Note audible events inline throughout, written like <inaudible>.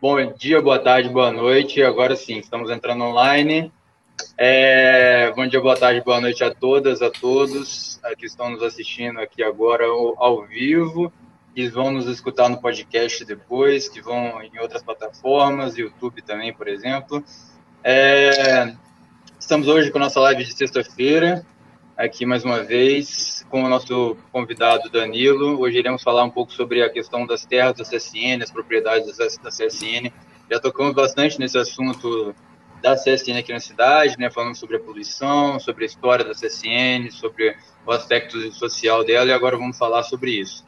bom dia, boa tarde, boa noite. Agora sim, estamos entrando online. É, bom dia, boa tarde, boa noite a todas, a todos que estão nos assistindo aqui agora ao, ao vivo, que vão nos escutar no podcast depois, que vão em outras plataformas, YouTube também, por exemplo. É, estamos hoje com a nossa live de sexta-feira, aqui mais uma vez, com o nosso convidado Danilo. Hoje iremos falar um pouco sobre a questão das terras da CSN, as propriedades da CSN. Já tocamos bastante nesse assunto da CSN aqui na cidade, né, falando sobre a poluição, sobre a história da CSN, sobre o aspecto social dela, e agora vamos falar sobre isso.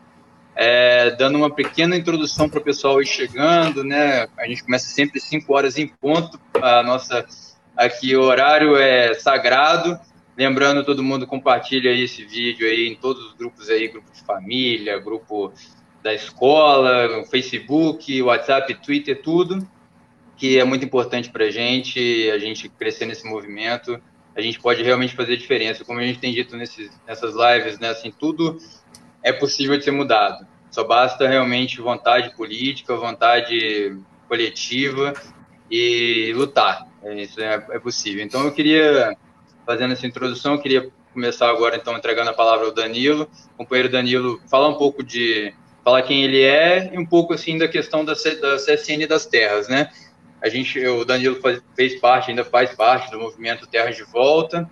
É, dando uma pequena introdução para o pessoal ir chegando, né, a gente começa sempre 5 horas em ponto, a nossa, aqui o horário é sagrado, lembrando, todo mundo compartilha esse vídeo aí em todos os grupos aí, grupo de família, grupo da escola, Facebook, WhatsApp, Twitter, tudo, que é muito importante para a gente, a gente crescer nesse movimento, a gente pode realmente fazer diferença. Como a gente tem dito nesses, nessas lives, né, assim, tudo é possível de ser mudado. Só basta realmente vontade política, vontade coletiva e lutar. Isso é, é possível. Então, eu queria, fazendo essa introdução, eu queria começar agora, então, entregando a palavra ao Danilo. Companheiro Danilo, falar um pouco de falar quem ele é e um pouco assim da questão da, da CSN das terras, né? A gente, o Danilo faz, fez parte, ainda faz parte do movimento Terras de Volta,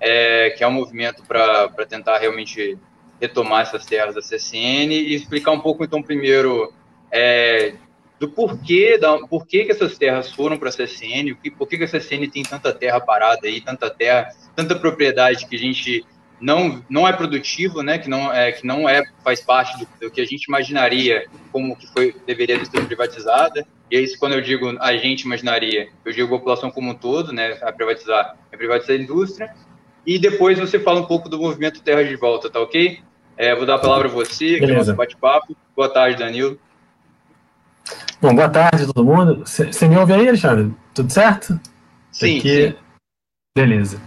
é, que é um movimento para tentar realmente retomar essas terras da CSN e explicar um pouco, então, primeiro, é, do porquê, da, porquê que essas terras foram para a CSN, por que, que a CSN tem tanta terra parada aí, tanta terra, tanta propriedade que a gente não, não é produtivo, né, que não é que não é faz parte do, do que a gente imaginaria como que foi deveria ser privatizada. E é isso quando eu digo a gente imaginaria, eu digo a população como um todo, né, a privatizar, é privatizar a indústria. E depois você fala um pouco do movimento Terra de Volta, tá ok? É, vou dar a palavra a você, que é o nosso bate-papo. Boa tarde, Danilo. Bom, boa tarde a todo mundo. Você me ouve aí, Alexandre? Tudo certo? Sim, Aqui... sim. Beleza.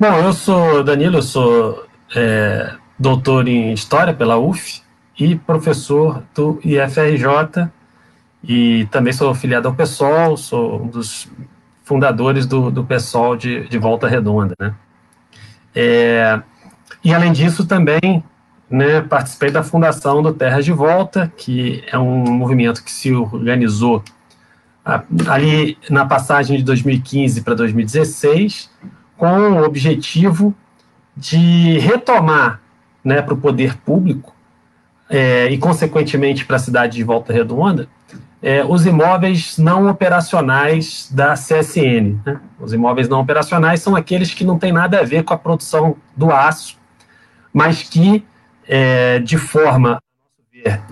Bom, eu sou Danilo, eu sou é, doutor em História pela UF e professor do IFRJ e também sou filiado ao PSOL, sou um dos fundadores do, do PSOL de, de Volta Redonda, né? É, e além disso também né, participei da fundação do Terras de Volta, que é um movimento que se organizou ali na passagem de 2015 para 2016 com o objetivo de retomar né, para o poder público é, e, consequentemente, para a cidade de Volta Redonda, é, os imóveis não operacionais da CSN. Né? Os imóveis não operacionais são aqueles que não têm nada a ver com a produção do aço, mas que, é, de forma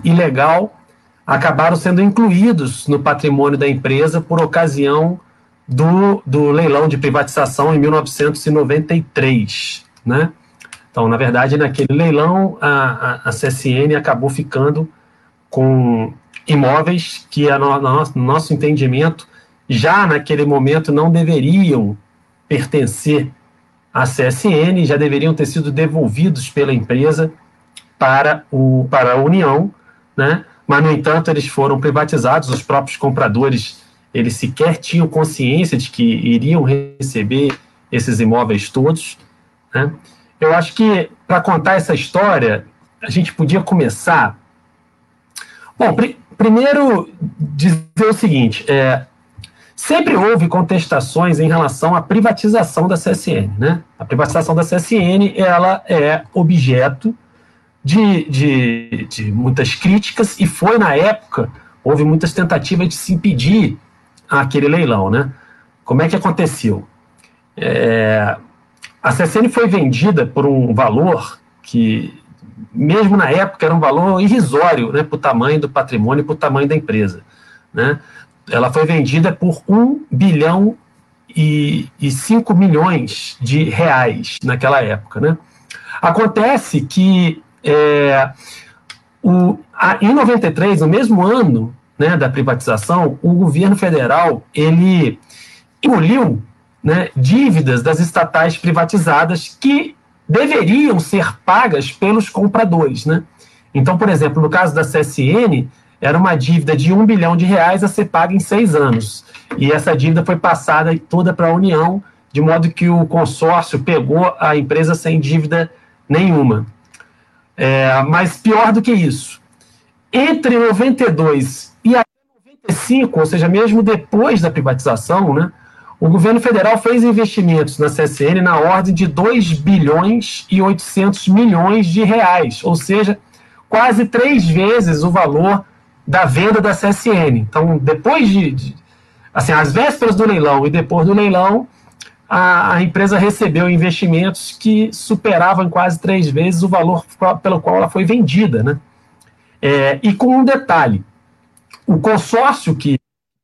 ilegal, acabaram sendo incluídos no patrimônio da empresa por ocasião do, do leilão de privatização em 1993, né? Então, na verdade, naquele leilão, a, a, a CSN acabou ficando com imóveis que, a no, no nosso entendimento, já naquele momento não deveriam pertencer à CSN, já deveriam ter sido devolvidos pela empresa para, o, para a União, né? mas, no entanto, eles foram privatizados, os próprios compradores eles sequer tinham consciência de que iriam receber esses imóveis todos. Né? Eu acho que, para contar essa história, a gente podia começar. Bom, pr primeiro dizer o seguinte: é, sempre houve contestações em relação à privatização da CSN. Né? A privatização da CSN ela é objeto de, de, de muitas críticas e foi, na época, houve muitas tentativas de se impedir aquele leilão, né? Como é que aconteceu? É, a CSN foi vendida por um valor que, mesmo na época, era um valor irrisório né, para o tamanho do patrimônio e para o tamanho da empresa. Né? Ela foi vendida por 1 bilhão e, e 5 milhões de reais naquela época. Né? Acontece que é, o, a, em 93, no mesmo ano, né, da privatização, o governo federal ele engoliu né, dívidas das estatais privatizadas que deveriam ser pagas pelos compradores. Né? Então, por exemplo, no caso da CSN, era uma dívida de um bilhão de reais a ser paga em seis anos. E essa dívida foi passada toda para a União, de modo que o consórcio pegou a empresa sem dívida nenhuma. É, mas pior do que isso, entre 92 e 95, ou seja, mesmo depois da privatização, né, o governo federal fez investimentos na CSN na ordem de 2 bilhões e 800 milhões de reais, ou seja, quase três vezes o valor da venda da CSN. Então, depois de, de assim, às vésperas do leilão e depois do leilão, a, a, empresa recebeu investimentos que superavam quase três vezes o valor pelo qual ela foi vendida, né? É, e com um detalhe, o consórcio que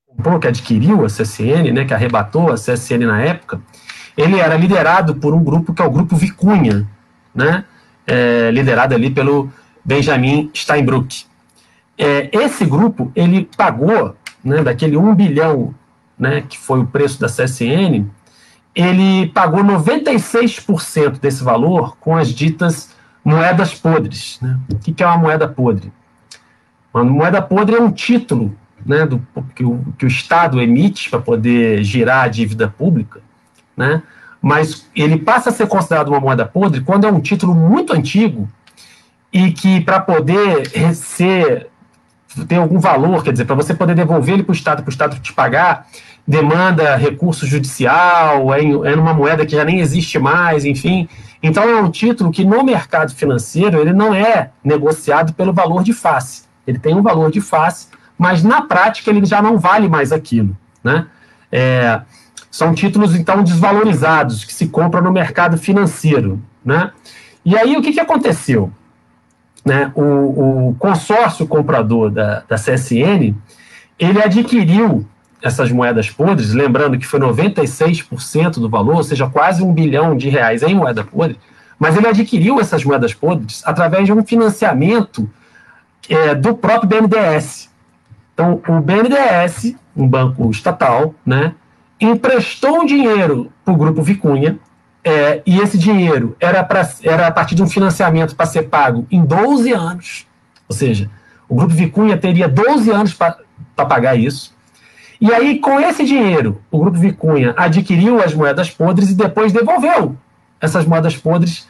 comprou, que adquiriu a CSN, né, que arrebatou a CSN na época, ele era liderado por um grupo que é o Grupo Vicunha, né, é, liderado ali pelo Benjamin Steinbrück. É, esse grupo, ele pagou, né, daquele 1 bilhão, né, que foi o preço da CSN, ele pagou 96% desse valor com as ditas moedas podres. Né? O que é uma moeda podre? Uma moeda podre é um título né, do, que, o, que o Estado emite para poder girar a dívida pública, né, mas ele passa a ser considerado uma moeda podre quando é um título muito antigo e que, para poder ser, ter algum valor, quer dizer, para você poder devolver ele para o Estado, para o Estado te pagar, demanda recurso judicial, é, é numa moeda que já nem existe mais, enfim. Então é um título que no mercado financeiro ele não é negociado pelo valor de face ele tem um valor de face, mas na prática ele já não vale mais aquilo. Né? É, são títulos, então, desvalorizados, que se compram no mercado financeiro. Né? E aí, o que, que aconteceu? Né? O, o consórcio comprador da, da CSN, ele adquiriu essas moedas podres, lembrando que foi 96% do valor, ou seja, quase um bilhão de reais em moeda podre, mas ele adquiriu essas moedas podres através de um financiamento é, do próprio BNDES. Então, o BNDES, um banco estatal, né, emprestou um dinheiro para o Grupo Vicunha, é, e esse dinheiro era, pra, era a partir de um financiamento para ser pago em 12 anos, ou seja, o Grupo Vicunha teria 12 anos para pagar isso. E aí, com esse dinheiro, o Grupo Vicunha adquiriu as moedas podres e depois devolveu essas moedas podres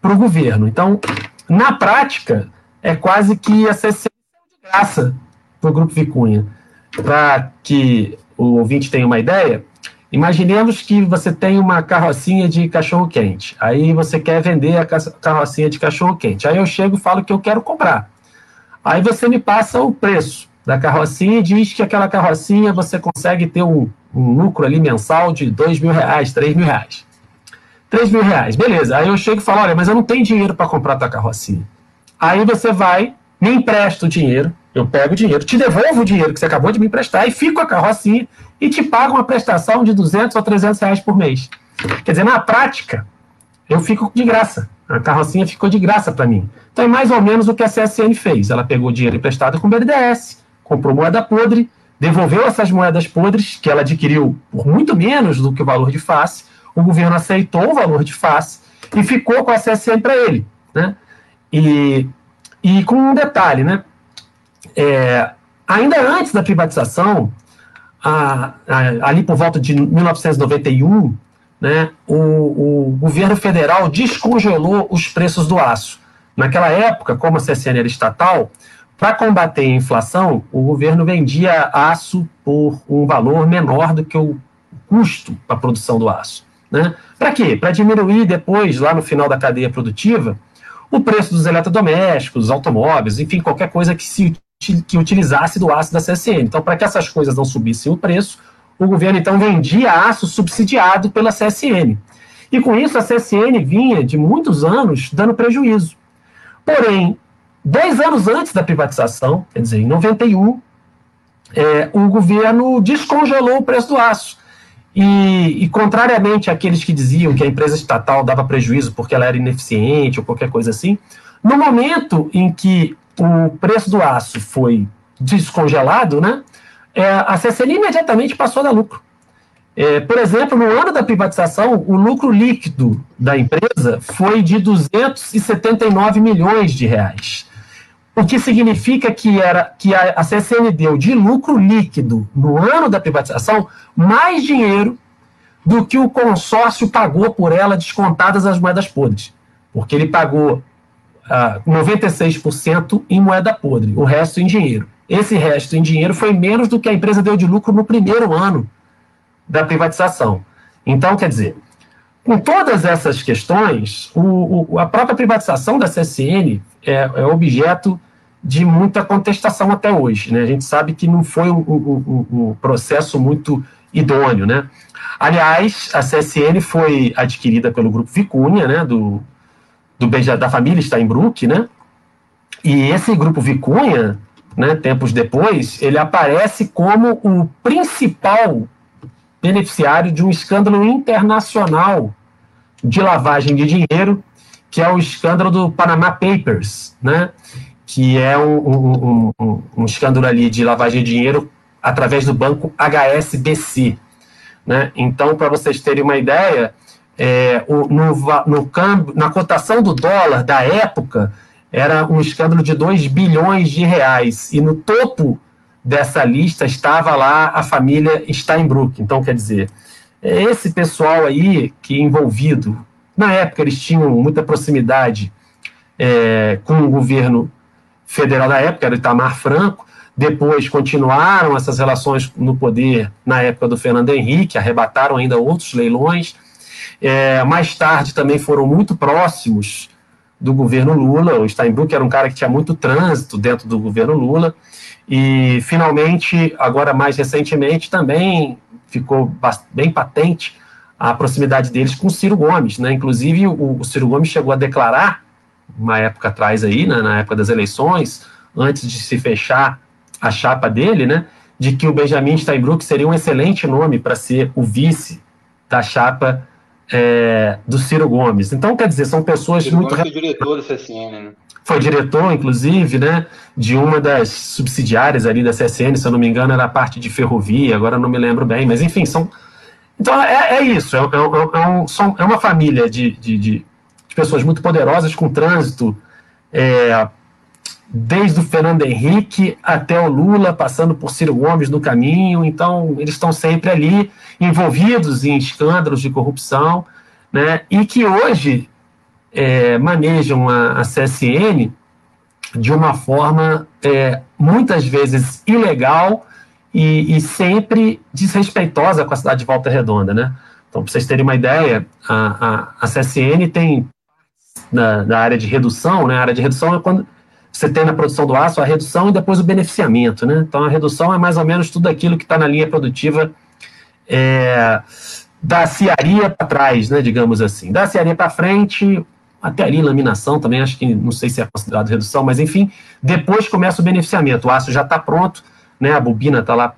para o governo. Então, na prática, é quase que a CC de graça para o Grupo Vicunha. Para que o ouvinte tenha uma ideia, imaginemos que você tem uma carrocinha de cachorro-quente. Aí você quer vender a carrocinha de cachorro-quente. Aí eu chego e falo que eu quero comprar. Aí você me passa o preço da carrocinha e diz que aquela carrocinha você consegue ter um, um lucro ali mensal de dois mil reais, três mil reais. Três mil reais, beleza. Aí eu chego e falo, olha, mas eu não tenho dinheiro para comprar tua carrocinha. Aí você vai, me empresta o dinheiro, eu pego o dinheiro, te devolvo o dinheiro que você acabou de me emprestar e fico a carrocinha e te pago uma prestação de 200 ou 300 reais por mês. Quer dizer, na prática, eu fico de graça. A carrocinha ficou de graça para mim. Então é mais ou menos o que a CSN fez. Ela pegou o dinheiro emprestado com o BNDES, comprou moeda podre, devolveu essas moedas podres, que ela adquiriu por muito menos do que o valor de face. O governo aceitou o valor de face e ficou com a CSN para ele. Né? E, e com um detalhe, né? É, ainda antes da privatização, a, a, ali por volta de 1991, né, o, o, governo federal descongelou os preços do aço. Naquela época, como a CSN era estatal, para combater a inflação, o governo vendia aço por um valor menor do que o custo para a produção do aço. Né? Para quê? Para diminuir depois, lá no final da cadeia produtiva, o preço dos eletrodomésticos, automóveis, enfim, qualquer coisa que se que utilizasse do aço da CSN. Então, para que essas coisas não subissem o preço, o governo então vendia aço subsidiado pela CSN. E com isso a CSN vinha de muitos anos dando prejuízo. Porém, dois anos antes da privatização, quer dizer, em 91, é, o governo descongelou o preço do aço. E, e, contrariamente àqueles que diziam que a empresa estatal dava prejuízo porque ela era ineficiente ou qualquer coisa assim, no momento em que o preço do aço foi descongelado, né, é, a CCN imediatamente passou a dar lucro. É, por exemplo, no ano da privatização, o lucro líquido da empresa foi de 279 milhões de reais. O que significa que, era, que a, a CSN deu de lucro líquido no ano da privatização mais dinheiro do que o consórcio pagou por ela descontadas as moedas podres. Porque ele pagou ah, 96% em moeda podre, o resto em dinheiro. Esse resto em dinheiro foi menos do que a empresa deu de lucro no primeiro ano da privatização. Então, quer dizer, com todas essas questões, o, o, a própria privatização da CSN é, é, objeto de muita contestação até hoje. Né? A gente sabe que não foi um, um, um processo muito idôneo. Né? Aliás, a CSN foi adquirida pelo Grupo Vicunha, né, do, do da família Steinbrück, né? E esse Grupo Vicunha, né, tempos depois, ele aparece como o principal beneficiário de um escândalo internacional de lavagem de dinheiro, que é o escândalo do Panama Papers, né? que é um, um, um, um escândalo ali de lavagem de dinheiro através do banco HSBC. Né? Então, para vocês terem uma ideia, é, o, no, no câmbio, na cotação do dólar da época, era um escândalo de 2 bilhões de reais. E no topo dessa lista estava lá a família Steinbrück. Então, quer dizer, é esse pessoal aí que envolvido, na época eles tinham muita proximidade é, com o governo federal da época, era Itamar Franco, depois continuaram essas relações no poder na época do Fernando Henrique, arrebataram ainda outros leilões. É, mais tarde também foram muito próximos do governo Lula. O Steinbrück era um cara que tinha muito trânsito dentro do governo Lula. E, finalmente, agora mais recentemente, também ficou bem patente a proximidade deles com o Ciro Gomes. Né? Inclusive, o, o Ciro Gomes chegou a declarar, uma época atrás aí, né, na época das eleições, antes de se fechar a chapa dele, né, de que o Benjamin Steinbrück seria um excelente nome para ser o vice da chapa é, do Ciro Gomes. Então, quer dizer, são pessoas Ciro muito. Gomes diretor do CSN, né? Foi diretor, inclusive, né, de uma das subsidiárias ali da CSN, se eu não me engano, era a parte de ferrovia, agora não me lembro bem, mas enfim, são. Então é, é isso, é, é, é, um, são, é uma família de, de, de, de, pessoas muito poderosas, com trânsito é, desde o Fernando Henrique até o Lula, passando por Ciro Gomes no caminho. Então, eles estão sempre ali envolvidos em escândalos de corrupção, né? E que hoje é, manejam a, a, CSN de uma forma é, muitas vezes ilegal e, e, sempre desrespeitosa com a cidade de Volta Redonda, né? Então, para vocês terem uma ideia, a, a, a CSN tem na, na área de redução, né? A área de redução é quando você tem na produção do aço a redução e depois o beneficiamento, né? Então a redução é mais ou menos tudo aquilo que está na linha produtiva é, da ciaria para trás, né? Digamos assim. Da ciaria para frente, até ali laminação também, acho que não sei se é considerado redução, mas enfim, depois começa o beneficiamento. O aço já está pronto, né? A bobina está lá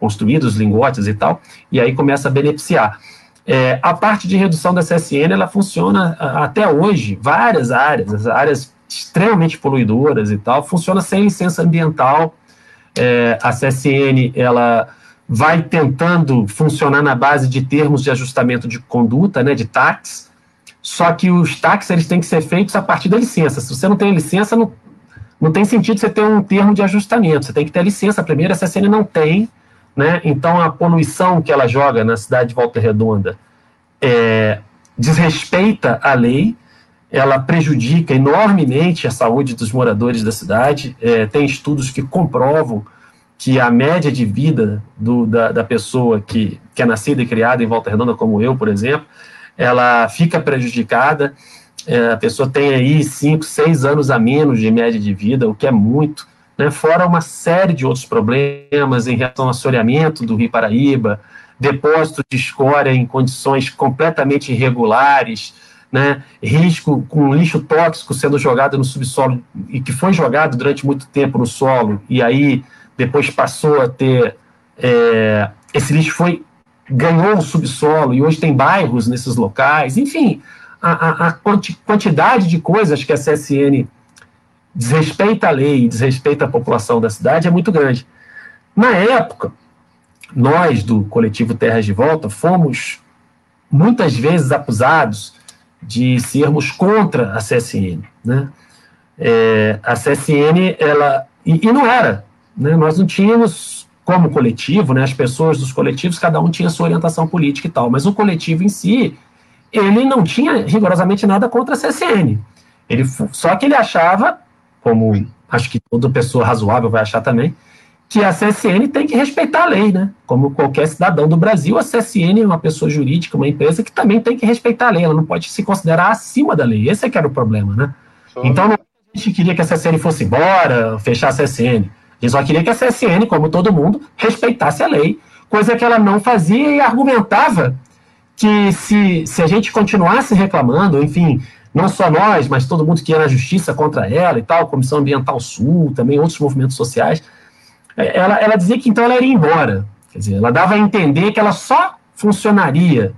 construída, os lingotes e tal, e aí começa a beneficiar. É, a parte de redução da CSN, ela funciona até hoje, várias áreas, as áreas extremamente poluidoras e tal, funciona sem licença ambiental. É, a CSN ela vai tentando funcionar na base de termos de ajustamento de conduta, né, de tax, só que os taxas eles têm que ser feitos a partir da licença. Se você não tem licença, não, não tem sentido você ter um termo de ajustamento. Você tem que ter licença primeiro, a CSN não tem, né? Então a poluição que ela joga na cidade de Volta Redonda é, desrespeita a lei ela prejudica enormemente a saúde dos moradores da cidade. É, tem estudos que comprovam que a média de vida do, da, da, pessoa que, que é nascida e criada em Volta Redonda, como eu, por exemplo, ela fica prejudicada. É, a pessoa tem aí 5, 6 anos a menos de média de vida, o que é muito, né? fora uma série de outros problemas em relação ao assoreamento do Rio Paraíba, depósito de escória em condições completamente irregulares, né, risco com lixo tóxico sendo jogado no subsolo e que foi jogado durante muito tempo no solo e aí depois passou a ter é, esse lixo foi ganhou o subsolo e hoje tem bairros nesses locais, enfim, a, a, a quantidade de coisas que a CSN desrespeita a lei, desrespeita a população da cidade é muito grande. Na época, nós do coletivo Terras de Volta fomos muitas vezes acusados de sermos contra a CSN. Né? É, a CSN, ela. E, e não era. Né? Nós não tínhamos, como coletivo, né, as pessoas dos coletivos, cada um tinha sua orientação política e tal, mas o coletivo em si, ele não tinha rigorosamente nada contra a CSN. Ele, só que ele achava, como acho que toda pessoa razoável vai achar também, que a CSN tem que respeitar a lei, né? Como qualquer cidadão do Brasil, a CSN é uma pessoa jurídica, uma empresa que também tem que respeitar a lei, ela não pode se considerar acima da lei. Esse é que era o problema, né? Então, não, a gente queria que a CSN fosse embora, fechar a CSN. A gente só queria que a CSN, como todo mundo, respeitasse a lei, coisa que ela não fazia e argumentava que se, se a gente continuasse reclamando, enfim, não só nós, mas todo mundo que ia na justiça contra ela e tal, Comissão Ambiental Sul, também outros movimentos sociais, é, ela, ela dizia que então ela iria embora. Quer dizer, ela dava a entender que ela só funcionaria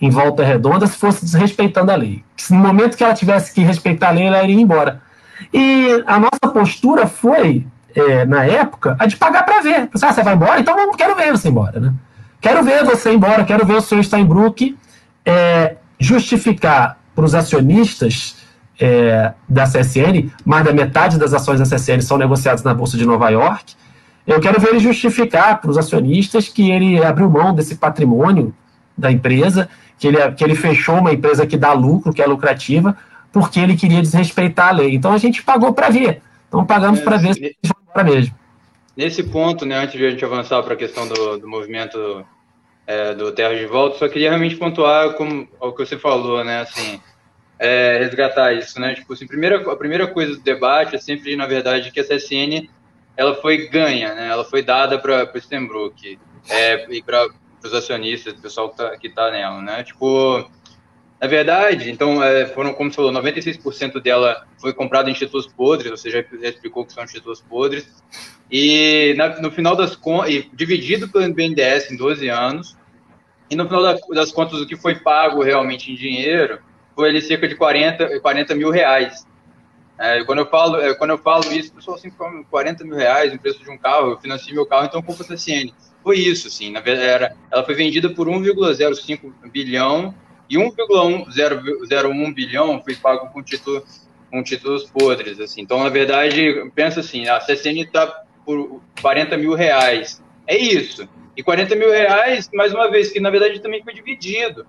em volta redonda se fosse desrespeitando a lei. No momento que ela tivesse que respeitar a lei, ela iria embora. E a nossa postura foi, é, na época, a de pagar para ver. Ah, você vai embora? Então não quero ver você embora, né? Quero ver você embora, quero ver o senhor Steinbrück é, justificar para os acionistas é, da CSN, mais da metade das ações da CSN são negociadas na Bolsa de Nova York, eu quero ver ele justificar para os acionistas que ele abriu mão desse patrimônio da empresa, que ele, que ele fechou uma empresa que dá lucro, que é lucrativa, porque ele queria desrespeitar a lei. Então a gente pagou para ver. Então pagamos é, para ver se eles vão embora mesmo. Nesse ponto, né, antes de a gente avançar para a questão do, do movimento é, do Terra de Volta, só queria realmente pontuar como, o que você falou, né, assim, é, resgatar isso, né, tipo assim, primeira, a primeira coisa do debate é sempre, na verdade, que a CSN ela foi ganha, né? Ela foi dada para o Stenbrook é, e para os acionistas, o pessoal que está que tá nela, né? Tipo, na verdade, então, é, foram, como você falou, 96% dela foi comprada em títulos podres, você já, já explicou que são títulos podres, e na, no final das contas, dividido pelo BNDES em 12 anos, e no final das contas, o que foi pago realmente em dinheiro foi ali cerca de 40, 40 mil reais. É, quando, eu falo, é, quando eu falo isso, o pessoal assim, 40 mil reais o preço de um carro, eu financiei meu carro, então compro a CSN. Foi isso, assim, na verdade, era, ela foi vendida por 1,05 bilhão e 1,01 bilhão foi pago com, título, com títulos podres, assim. Então, na verdade, pensa assim, a CSN está por 40 mil reais. É isso. E 40 mil reais, mais uma vez, que na verdade também foi dividido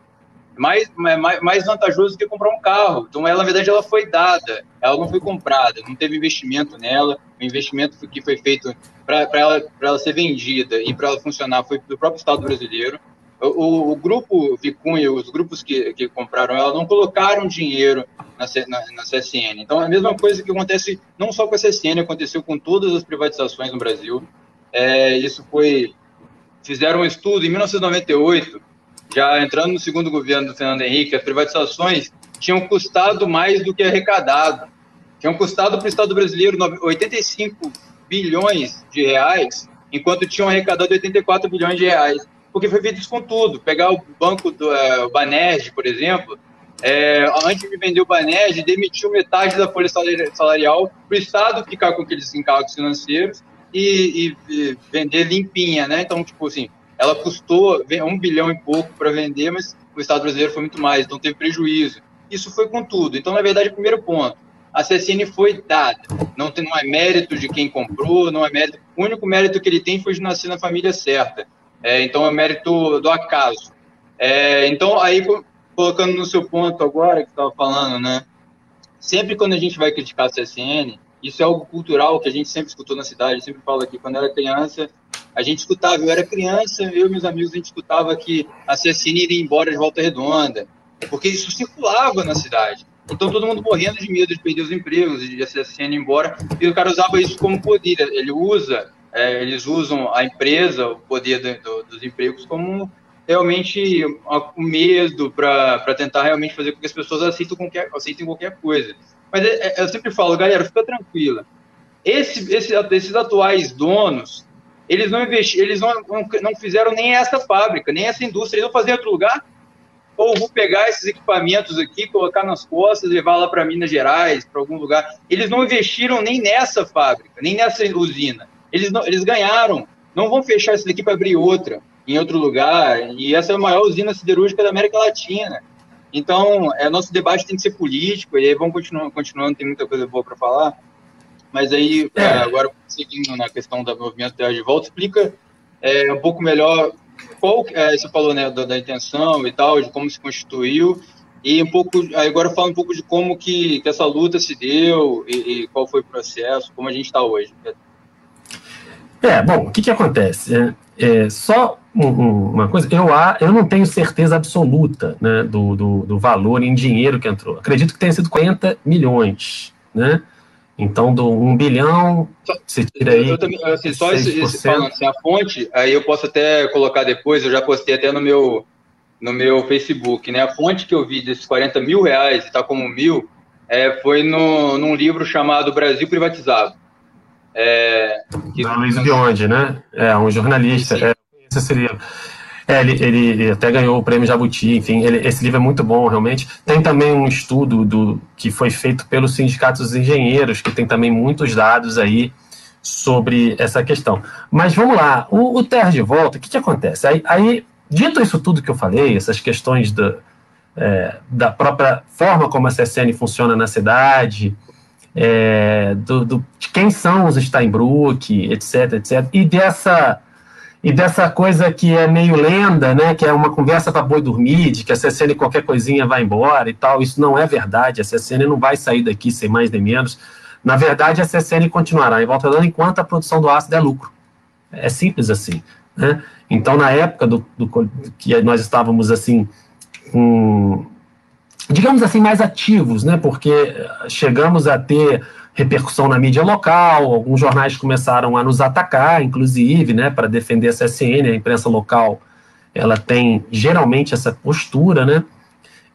mais, mais, mais vantajoso que comprar um carro. Então, ela, na verdade, ela foi dada, ela não foi comprada, não teve investimento nela. O investimento que foi feito para ela, ela ser vendida e para ela funcionar foi do próprio Estado brasileiro. O, o, grupo Vicunha, os grupos que, que compraram ela, não colocaram dinheiro na, na, na, CSN. Então, é a mesma coisa que acontece não só com a CSN, aconteceu com todas as privatizações no Brasil. É, isso foi. Fizeram um estudo em 1998 já entrando no segundo governo do Fernando Henrique, as privatizações tinham custado mais do que arrecadado. Tinham custado para o Estado brasileiro 85 bilhões de reais, enquanto tinham arrecadado 84 bilhões de reais. Porque foi feito isso com tudo. Pegar o banco do é, Banerj, por exemplo, é, antes de vender o Banerj, demitiu metade da folha salarial para o Estado ficar com aqueles encargos financeiros e, e, e vender limpinha, né? Então, tipo assim, ela custou um bilhão e pouco para vender, mas o Estado brasileiro foi muito mais, então teve prejuízo. Isso foi com tudo. Então, na verdade, primeiro ponto, a CSN foi dada. Não, tem, não é mérito de quem comprou, não é mérito. O único mérito que ele tem foi de nascer na família certa. É, então, é mérito do acaso. É, então, aí, colocando no seu ponto agora, que estava falando, né? Sempre quando a gente vai criticar a CSN, isso é algo cultural que a gente sempre escutou na cidade, sempre falo aqui, quando era criança, a gente escutava, eu era criança, eu e meus amigos, a gente escutava que a CSN iria embora de Volta Redonda, porque isso circulava na cidade. Então todo mundo morrendo de medo de perder os empregos, de a CSN ir embora, e o cara usava isso como poder. Ele usa, é, eles usam a empresa, o poder do, do, dos empregos, como realmente o medo para tentar realmente fazer com que as pessoas aceitem qualquer, aceitem qualquer coisa. Mas é, é, eu sempre falo, galera, fica tranquila. Esse, esse, esses atuais donos, eles não investiram, eles não, não, não, fizeram nem essa fábrica, nem essa indústria, eles vão fazer em outro lugar. Ou vou pegar esses equipamentos aqui, colocar nas costas, levar lá para Minas Gerais, para algum lugar. Eles não investiram nem nessa fábrica, nem nessa usina. Eles, não, eles ganharam. Não vão fechar isso daqui para abrir outra em outro lugar. E essa é a maior usina siderúrgica da América Latina. Então, é, nosso debate tem que ser político, e aí vamos continuando, continuando tem muita coisa boa para falar. Mas aí, é. É, agora, seguindo na questão do movimento Terra de Volta, explica é, um pouco melhor qual, é, você falou né, da, da, intenção e tal, de como se constituiu, e um pouco, agora fala um pouco de como que, que essa luta se deu e, e qual foi o processo, como a gente está hoje. É, bom, o que, que acontece? É, é só um, um, uma coisa, eu, eu não tenho certeza absoluta né, do, do, do, valor em dinheiro que entrou. Acredito que tenha sido 40 milhões, né? Então, do 1 bilhão, você tira aí. Eu, também, assim, só esse, esse, falando assim, a fonte, aí eu posso até colocar depois, eu já postei até no meu, no meu Facebook, né? A fonte que eu vi desses 40 mil reais, está como mil, é, foi no, num livro chamado Brasil Privatizado. É, que, da Luiz Bionde, né? É, um jornalista. É, esse seria. É, ele, ele, até ganhou o prêmio Jabuti, enfim, ele, esse livro é muito bom, realmente. Tem também um estudo do, que foi feito pelos sindicatos dos engenheiros, que tem também muitos dados aí sobre essa questão. Mas vamos lá, o, o Terra de Volta, o que, que acontece? Aí, aí, dito isso tudo que eu falei, essas questões do, é, da própria forma como a CSN funciona na cidade, é, do, do, de quem são os Steinbrück, etc, etc, e dessa e dessa coisa que é meio lenda, né, que é uma conversa para boi dormir, de que a CSN qualquer coisinha vai embora e tal, isso não é verdade, a CSN não vai sair daqui sem mais nem menos, na verdade a CSN continuará em volta dando enquanto a produção do ácido é lucro, é simples assim, né, então na época do, do que nós estávamos assim, com, digamos assim, mais ativos, né, porque chegamos a ter repercussão na mídia local, alguns jornais começaram a nos atacar, inclusive, né, para defender a CSN, a imprensa local, ela tem geralmente essa postura, né,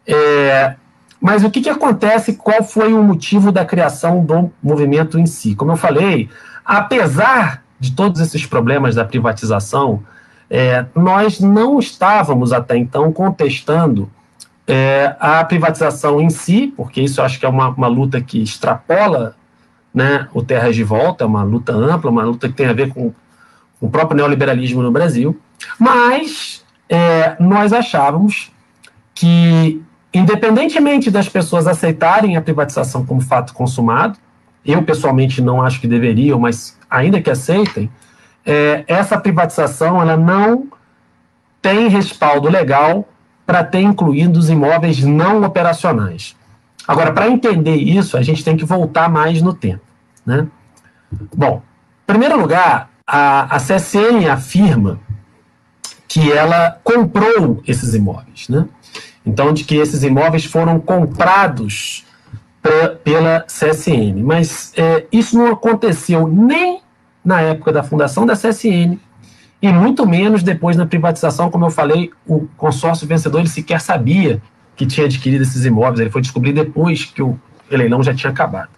é, mas o que, que acontece, qual foi o motivo da criação do movimento em si? Como eu falei, apesar de todos esses problemas da privatização, é, nós não estávamos até então contestando é, a privatização em si, porque isso acho que é uma, uma luta que extrapola né, o Terras de Volta, uma luta ampla, uma luta que tem a ver com o próprio neoliberalismo no Brasil, mas é, nós achávamos que, independentemente das pessoas aceitarem a privatização como fato consumado, eu pessoalmente não acho que deveriam, mas ainda que aceitem, é, essa privatização ela não tem respaldo legal para ter incluído os imóveis não operacionais. Agora, para entender isso, a gente tem que voltar mais no tempo. Né? Bom, em primeiro lugar, a, a CSN afirma que ela comprou esses imóveis. Né? Então, de que esses imóveis foram comprados pra, pela CSN. Mas é, isso não aconteceu nem na época da fundação da CSN, e muito menos depois na privatização, como eu falei, o consórcio vencedor ele sequer sabia que tinha adquirido esses imóveis, ele foi descobrir depois que o leilão já tinha acabado.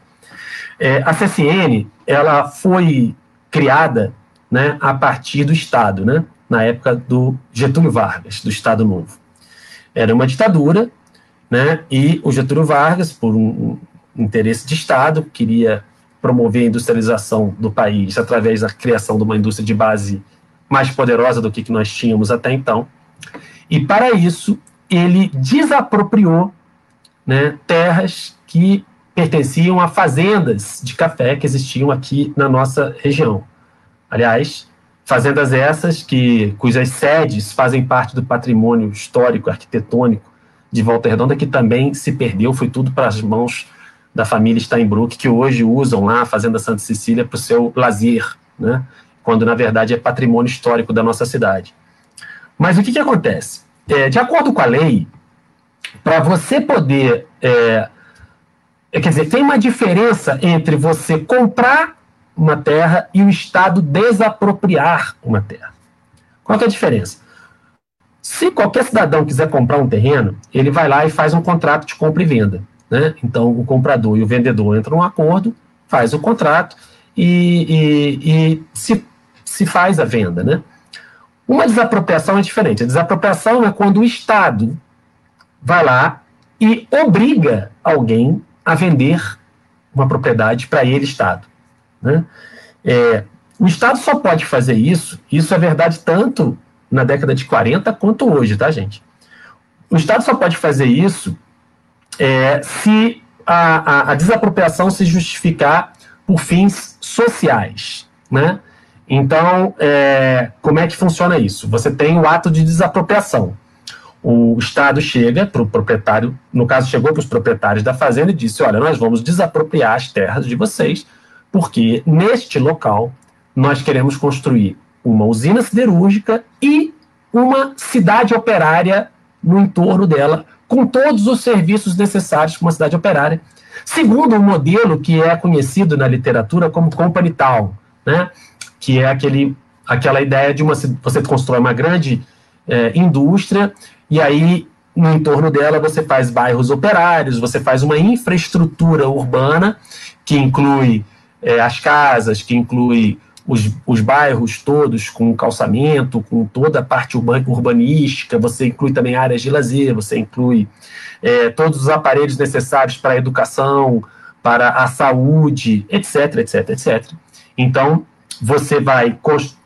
É, a CSN ela foi criada né, a partir do Estado, né, na época do Getúlio Vargas, do Estado Novo. Era uma ditadura, né, e o Getúlio Vargas, por um, interesse de Estado, queria promover a industrialização do país através da criação de uma indústria de base mais poderosa do que, que nós tínhamos até então. E para isso, ele desapropriou né, terras que pertenciam a fazendas de café que existiam aqui na nossa região. Aliás, fazendas essas que cujas sedes fazem parte do patrimônio histórico arquitetônico de Volta Redonda que também se perdeu, foi tudo para as mãos da família Steinbrück que hoje usam lá a fazenda Santa Cecília para o seu lazer, né? Quando na verdade é patrimônio histórico da nossa cidade. Mas o que, que acontece? É, de acordo com a lei, para você poder é, quer dizer, tem uma diferença entre você comprar uma terra e o Estado desapropriar uma terra. Qual é a diferença? Se qualquer cidadão quiser comprar um terreno, ele vai lá e faz um contrato de compra e venda. Né? Então, o comprador e o vendedor entram num acordo, faz o contrato e, e, e se, se faz a venda. Né? Uma desapropriação é diferente. A desapropriação é quando o Estado vai lá e obriga alguém a vender uma propriedade para ele, Estado. Né? É, o Estado só pode fazer isso, isso é verdade tanto na década de 40 quanto hoje, tá, gente? o Estado só pode fazer isso é, se a, a, a, desapropriação se justificar por fins sociais, né? Então, é, como é que funciona isso? Você tem o ato de desapropriação. O Estado chega para o proprietário, no caso, chegou para os proprietários da fazenda e disse: Olha, nós vamos desapropriar as terras de vocês, porque neste local nós queremos construir uma usina siderúrgica e uma cidade operária no entorno dela, com todos os serviços necessários para uma cidade operária, segundo um modelo que é conhecido na literatura como company town, né? que é aquele, aquela ideia de uma, você constrói uma grande é, indústria e aí no entorno dela você faz bairros operários, você faz uma infraestrutura urbana que inclui é, as casas, que inclui os, os bairros todos com calçamento, com toda a parte urbanística, você inclui também áreas de lazer, você inclui é, todos os aparelhos necessários para a educação, para a saúde, etc, etc, etc. Então, você vai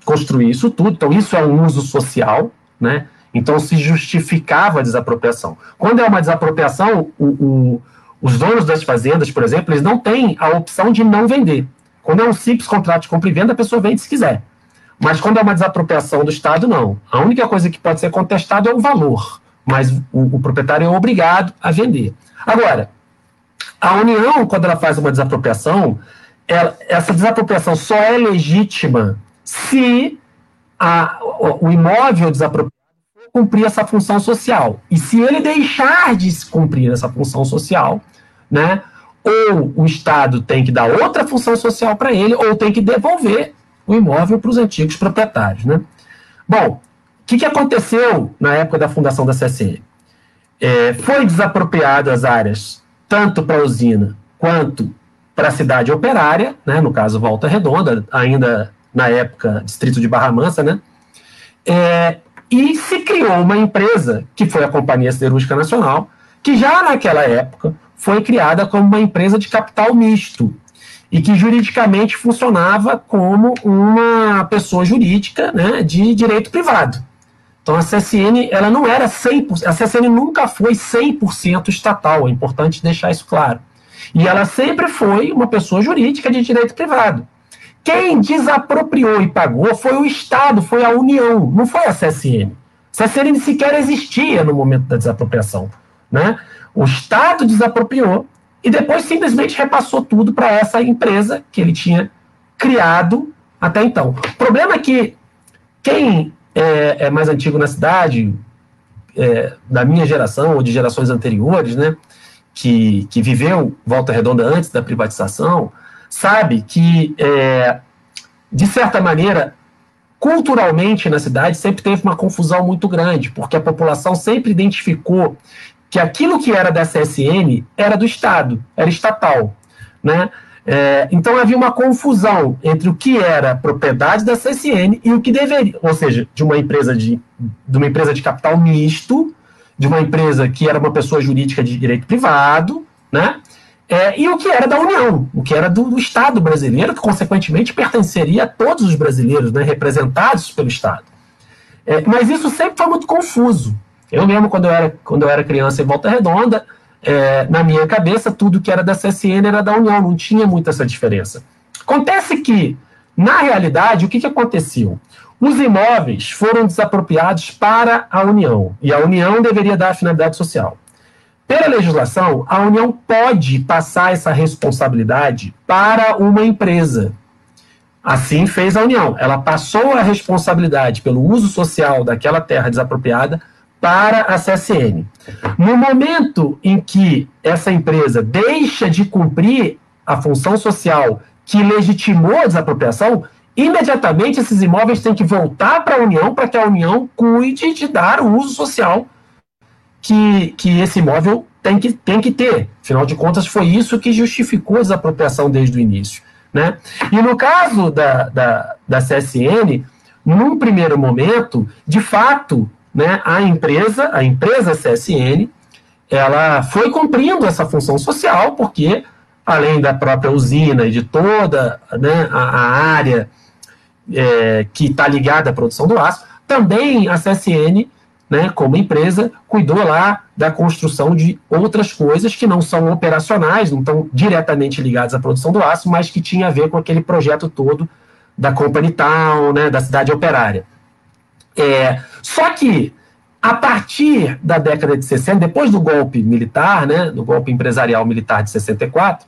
construir isso tudo, então isso é um uso social, né? Então se justificava a desapropriação. Quando é uma desapropriação, o, o, os donos das fazendas, por exemplo, eles não têm a opção de não vender. Quando é um simples contrato de compra e venda, a pessoa vende se quiser. Mas quando é uma desapropriação do Estado, não. A única coisa que pode ser contestado é o valor, mas o, o proprietário é obrigado a vender. Agora, a União, quando ela faz uma desapropriação, ela, essa desapropriação só é legítima se a, o, o imóvel desapropriado cumprir essa função social. E se ele deixar de cumprir essa função social, né, ou o Estado tem que dar outra função social para ele, ou tem que devolver o imóvel para os antigos proprietários. Né? Bom, o que, que aconteceu na época da fundação da CSN? É, foi desapropriado as áreas tanto para a usina quanto para a cidade operária, né, no caso Volta Redonda, ainda na época Distrito de Barra Mansa, né, é, e se criou uma empresa, que foi a Companhia Siderúrgica Nacional, que já naquela época foi criada como uma empresa de capital misto e que juridicamente funcionava como uma pessoa jurídica né, de direito privado. Então a CSN ela não era 100%, a CSN nunca foi 100% estatal, é importante deixar isso claro. E ela sempre foi uma pessoa jurídica de direito privado. Quem desapropriou e pagou foi o Estado, foi a União, não foi a CSN. CSN sequer existia no momento da desapropriação. Né? O Estado desapropriou e depois simplesmente repassou tudo para essa empresa que ele tinha criado até então. O problema é que quem é, é mais antigo na cidade, é, da minha geração ou de gerações anteriores, né, que, que viveu Volta Redonda antes da privatização, sabe que, é, de certa maneira, culturalmente na cidade sempre teve uma confusão muito grande, porque a população sempre identificou que aquilo que era da CSN era do Estado, era estatal. Né? É, então havia uma confusão entre o que era propriedade da CSN e o que deveria, ou seja, de uma empresa de, de uma empresa de capital misto, de uma empresa que era uma pessoa jurídica de direito privado, né? É, e o que era da União, o que era do, do, Estado brasileiro, que consequentemente pertenceria a todos os brasileiros, né, representados pelo Estado. É, mas isso sempre foi muito confuso. Eu mesmo, quando eu era, quando eu era criança em Volta Redonda, é, na minha cabeça, tudo que era da CSN era da União, não tinha muito essa diferença. Acontece que, na realidade, o que, que aconteceu? Os imóveis foram desapropriados para a União, e a União deveria dar a finalidade social. Pela legislação, a União pode passar essa responsabilidade para uma empresa. Assim fez a União. Ela passou a responsabilidade pelo uso social daquela terra desapropriada para a CSN. No momento em que essa empresa deixa de cumprir a função social que legitimou a desapropriação, imediatamente esses imóveis têm que voltar para a União para que a União cuide de dar o uso social que, que esse imóvel tem que, tem que ter. Afinal de contas, foi isso que justificou a desapropriação desde o início. Né? E no caso da, da, da CSN, num primeiro momento, de fato, né, a empresa, a empresa CSN, ela foi cumprindo essa função social, porque além da própria usina e de toda né, a, a, área é, que está ligada à produção do aço, também a CSN né, como empresa, cuidou lá da construção de outras coisas que não são operacionais, não estão diretamente ligadas à produção do aço, mas que tinha a ver com aquele projeto todo da Company Town, né, da cidade operária. É, só que, a partir da década de 60, depois do golpe militar, né, do golpe empresarial militar de 64,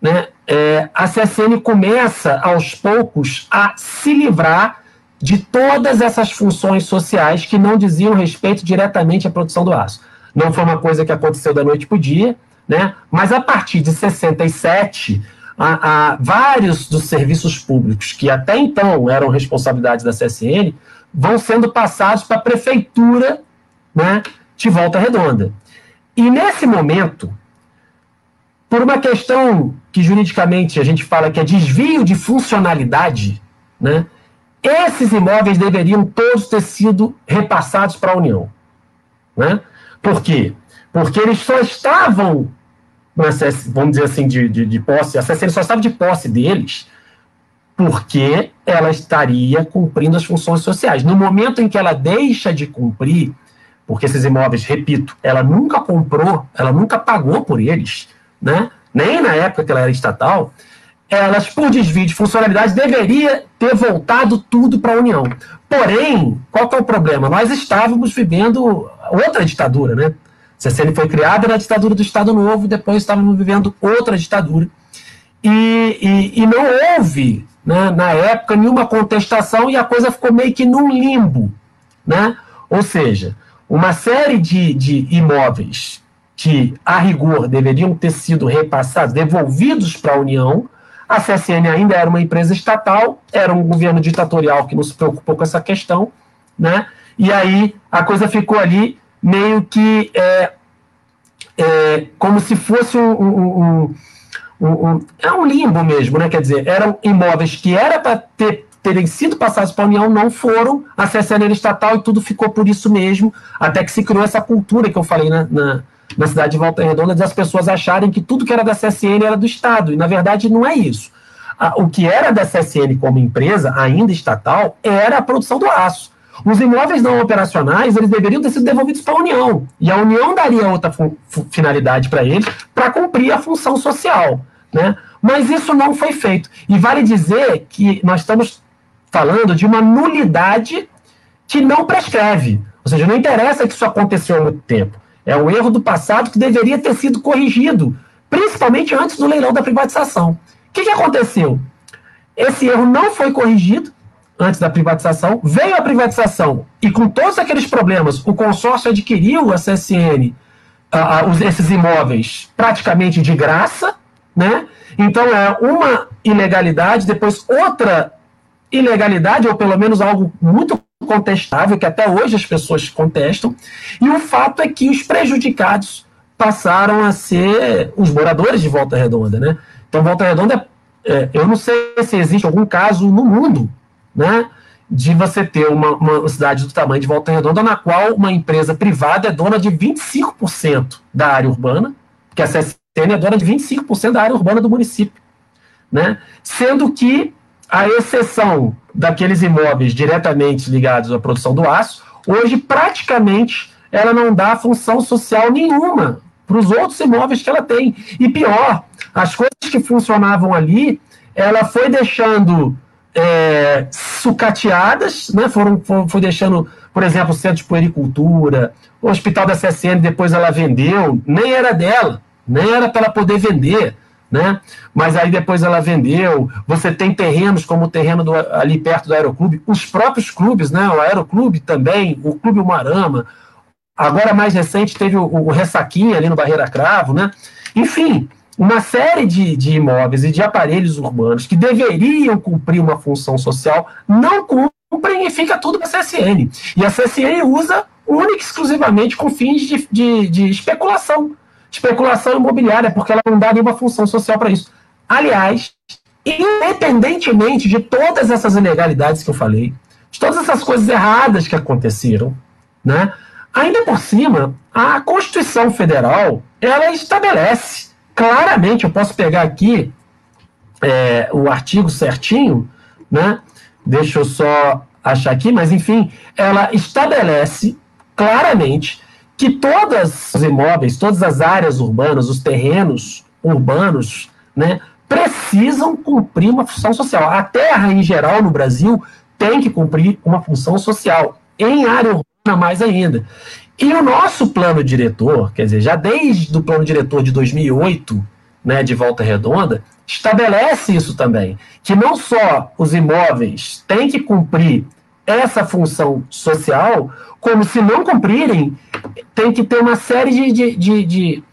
né, é, a CSN começa, aos poucos, a se livrar de todas essas funções sociais que não diziam respeito diretamente à produção do aço. Não foi uma coisa que aconteceu da noite para o dia, né? mas a partir de 67, a, a, vários dos serviços públicos que até então eram responsabilidades da CSN vão sendo passados para a prefeitura né, de Volta Redonda. E nesse momento, por uma questão que juridicamente a gente fala que é desvio de funcionalidade, né, esses imóveis deveriam todos ter sido repassados para a União. Né? Por quê? Porque eles só estavam, vamos dizer assim, de, de, de posse, a CSN só estava de posse deles porque ela estaria cumprindo as funções sociais. No momento em que ela deixa de cumprir, porque esses imóveis, repito, ela nunca comprou, ela nunca pagou por eles, né? nem na época que ela era estatal, elas, por desvio de funcionalidade, deveria ter voltado tudo para a União. Porém, qual é o problema? Nós estávamos vivendo outra ditadura, né? CCN foi criada na ditadura do Estado Novo, depois estávamos vivendo outra ditadura. E, e, e não houve, né, na época, nenhuma contestação e a coisa ficou meio que num limbo. Né? Ou seja, uma série de, de imóveis que, a rigor, deveriam ter sido repassados, devolvidos para a União, a CSN ainda era uma empresa estatal, era um governo ditatorial que não se preocupou com essa questão, né? E aí a coisa ficou ali meio que é, é, como se fosse um, um, um, um, é um limbo mesmo, né? Quer dizer, eram imóveis que era para ter, terem sido passados para a União, não foram, a CSN era estatal e tudo ficou por isso mesmo, até que se criou essa cultura que eu falei na, na na cidade de Volta Redonda, das pessoas acharem que tudo que era da CSN era do Estado, e na verdade não é isso. O que era da CSN como empresa, ainda estatal, era a produção do aço. Os imóveis não operacionais, eles deveriam ter sido devolvidos para a União, e a União daria outra finalidade para eles, para cumprir a função social. Né? Mas isso não foi feito. E vale dizer que nós estamos falando de uma nulidade que não prescreve. Ou seja, não interessa que isso aconteceu há muito tempo. É um erro do passado que deveria ter sido corrigido, principalmente antes do leilão da privatização. O que, que aconteceu? Esse erro não foi corrigido antes da privatização, veio a privatização e com todos aqueles problemas, o consórcio adquiriu a CSN, uh, esses imóveis praticamente de graça, né? Então é uma ilegalidade, depois outra ilegalidade, ou pelo menos algo muito contestável, que até hoje as pessoas contestam, e o fato é que os prejudicados passaram a ser os moradores de Volta Redonda, né? Então, Volta Redonda, é, eu não sei se existe algum caso no mundo, né, de você ter uma, uma cidade do tamanho de Volta Redonda na qual uma empresa privada é dona de 25% da área urbana, que a CSN é dona de 25% da área urbana do município, né? Sendo que a exceção daqueles imóveis diretamente ligados à produção do aço, hoje praticamente ela não dá função social nenhuma para os outros imóveis que ela tem. E pior, as coisas que funcionavam ali, ela foi deixando é, sucateadas, né? Foram, foi, deixando, por exemplo, o Centro de Puericultura, o Hospital da CSN, depois ela vendeu, nem era dela, nem era para ela poder vender né? Mas aí depois ela vendeu. Você tem terrenos como o terreno do, ali perto do Aeroclube, os próprios clubes, né? O Aeroclube também, o Clube Umarama. Agora, mais recente, teve o, o Ressaquinha ali no Barreira Cravo, né? Enfim, uma série de, de imóveis e de aparelhos urbanos que deveriam cumprir uma função social não cumprem e fica tudo para a CSN. E a CSN usa única e exclusivamente com fins de, de, de especulação especulação imobiliária, porque ela não dá nenhuma função social para isso. Aliás, independentemente de todas essas ilegalidades que eu falei, de todas essas coisas erradas que aconteceram, né? Ainda por cima, a Constituição Federal ela estabelece claramente, eu posso pegar aqui é, o artigo certinho, né? Deixa eu só achar aqui, mas enfim, ela estabelece claramente que todos os imóveis, todas as áreas urbanas, os terrenos urbanos, né, precisam cumprir uma função social. A terra, em geral, no Brasil, tem que cumprir uma função social. Em área urbana, mais ainda. E o nosso plano diretor, quer dizer, já desde o plano diretor de 2008, né, de Volta Redonda, estabelece isso também, que não só os imóveis têm que cumprir essa função social, como se não cumprirem, tem que ter uma série de, de, de, de,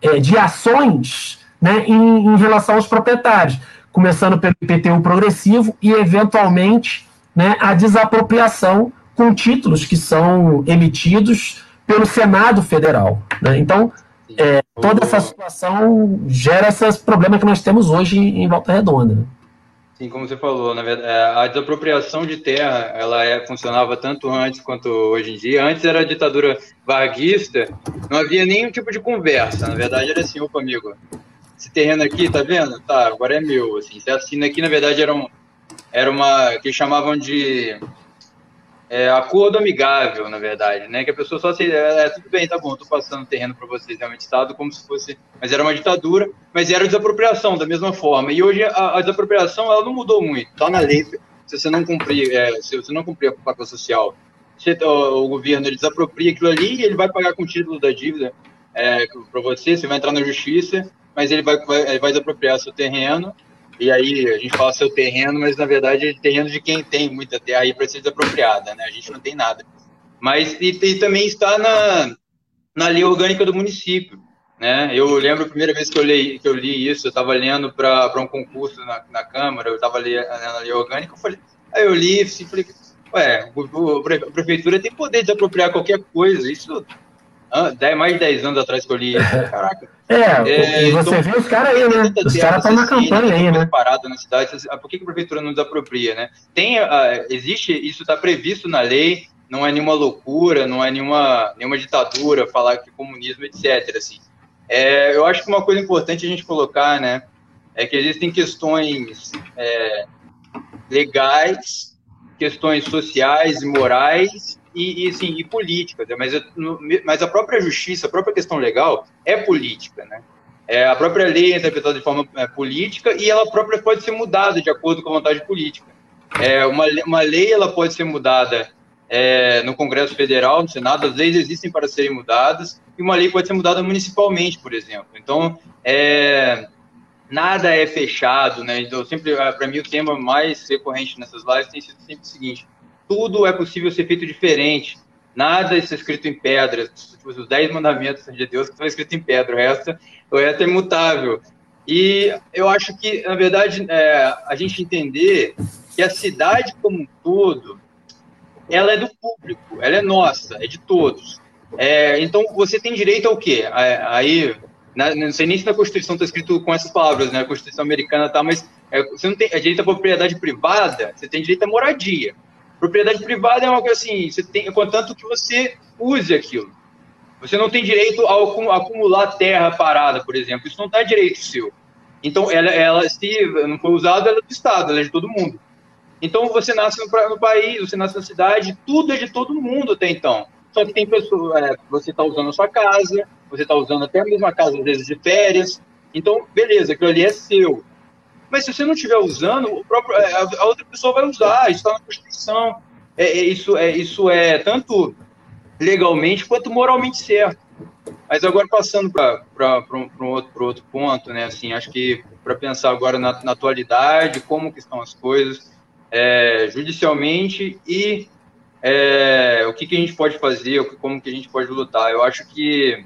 é, de ações né, em, em, relação aos proprietários, começando pelo IPTU progressivo e, eventualmente, né, a desapropriação com títulos que são emitidos pelo Senado Federal. Né? Então, é, toda essa situação gera esses problemas que nós temos hoje em Volta Redonda. Sim, como você falou, na verdade, é, a desapropriação de terra, ela é, funcionava tanto antes quanto hoje em dia. Antes era a ditadura varguista, não havia nenhum tipo de conversa. Na verdade, era assim, opa, amigo, esse terreno aqui, tá vendo? Tá, agora é meu. Assim, você assina aqui, na verdade, era, um, era uma que chamavam de é, acordo amigável, na verdade, né? Que a pessoa só se. É, é tudo bem, tá bom, tô passando terreno para vocês, realmente Estado, como se fosse. Mas era uma ditadura, mas era desapropriação da mesma forma. E hoje a, a desapropriação ela não mudou muito. Tá na lei. Se você não cumprir, é, se você não cumprir a papel social, você, o, o, governo ele desapropria aquilo ali e ele vai pagar com o título da dívida é, para você, você vai entrar na justiça, mas ele vai, vai, vai desapropriar seu terreno e aí a gente fala seu terreno, mas na verdade é terreno de quem tem muita terra aí para ser desapropriada, né? A gente não tem nada. Mas e, e, também está na, na lei orgânica do município, né? Eu lembro a primeira vez que eu li, que eu li isso, eu estava lendo para um concurso na, na Câmara, eu estava lendo na lei orgânica, eu falei, aí eu li e falei, ué, a prefeitura tem poder de desapropriar qualquer coisa, isso mais de 10 anos atrás que eu li isso, <laughs> caraca. É, é, e você então, vê os caras aí, né? Os caras estão na campanha aí, né? Parado na cidade, por que, que a prefeitura não desapropria, né? Tem, uh, existe, isso está previsto na lei, não é nenhuma loucura, não é nenhuma, nenhuma ditadura falar que comunismo, etc. Assim. É, eu acho que uma coisa importante a gente colocar, né, é que existem questões é, legais, questões sociais e morais e, e, sim, e políticas, né? mas, mas a própria justiça, a própria questão legal é política, né? É, a própria lei é interpretada de forma é, política e ela própria pode ser mudada de acordo com a vontade política. É, uma, uma lei ela pode ser mudada é, no Congresso Federal, no Senado, as leis existem para serem mudadas, e uma lei pode ser mudada municipalmente, por exemplo. Então, é, nada é fechado, né? Então, sempre, para mim, o tema mais recorrente nessas lives tem sido sempre o seguinte: tudo é possível ser feito diferente. Nada está escrito em pedra. Os dez mandamentos de Deus que estão escritos em pedra. O resto, o resto é imutável. E eu acho que, na verdade, é, a gente entender que a cidade como um todo, ela é do público, ela é nossa, é de todos. É, então, você tem direito ao quê? Aí, não sei nem se na Constituição está escrito com essas palavras, né? A Constituição americana tá, mas é, você não tem é direito à propriedade privada, você tem direito à moradia. Propriedade privada é uma coisa assim, você tem, contanto que você use aquilo. Você não tem direito a acumular terra parada, por exemplo. Isso não está direito seu. Então, ela, ela, se não for usada, ela é do Estado, ela é de todo mundo. Então, você nasce no, no país, você nasce na cidade, tudo é de todo mundo até então. Só que tem pessoas, é, você está usando a sua casa, você está usando até a mesma casa, às vezes, de férias. Então, beleza, aquilo ali é seu. Mas se você não estiver usando, o próprio, é, a outra pessoa vai usar, isso está na Constituição. É, é, isso, é, isso é tanto legalmente quanto moralmente certo. Mas agora passando para um, outro, outro ponto, né? Assim, acho que para pensar agora na, na, atualidade, como que estão as coisas, é, judicialmente e é, o que, que a gente pode fazer, como que a gente pode lutar. Eu acho que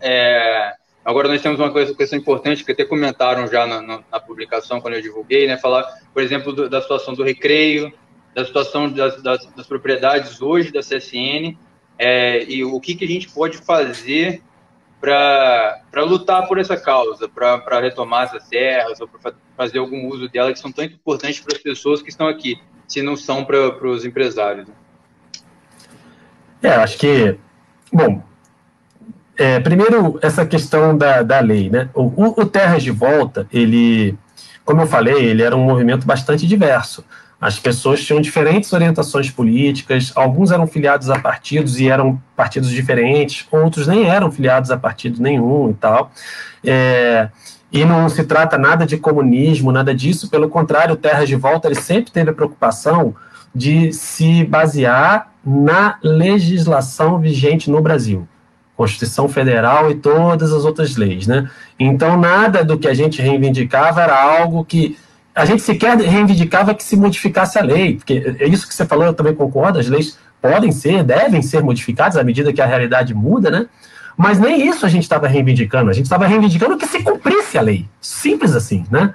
é, Agora nós temos uma coisa, questão importante que até comentaram já na, na, na publicação quando eu divulguei, né? Falar, por exemplo, do, da situação do recreio, da situação das, das, das propriedades hoje da CSN é, e o que, que a gente pode fazer para lutar por essa causa, para retomar essas terras ou para fazer algum uso dela que são tão importantes para as pessoas que estão aqui, se não são para os empresários. Né? É, acho que, bom, é, primeiro, essa questão da, da lei, né? O, o, Terras de Volta, ele, como eu falei, ele era um movimento bastante diverso. As pessoas tinham diferentes orientações políticas, alguns eram filiados a partidos e eram partidos diferentes, outros nem eram filiados a partido nenhum e tal. É, e não se trata nada de comunismo, nada disso, pelo contrário, o Terra de Volta ele sempre teve a preocupação de se basear na legislação vigente no Brasil. Constituição Federal e todas as outras leis, né? Então, nada do que a gente reivindicava era algo que a gente sequer reivindicava que se modificasse a lei, porque é isso que você falou, eu também concordo, as leis podem ser, devem ser modificadas à medida que a realidade muda, né? Mas nem isso a gente estava reivindicando, a gente estava reivindicando que se cumprisse a lei, simples assim, né?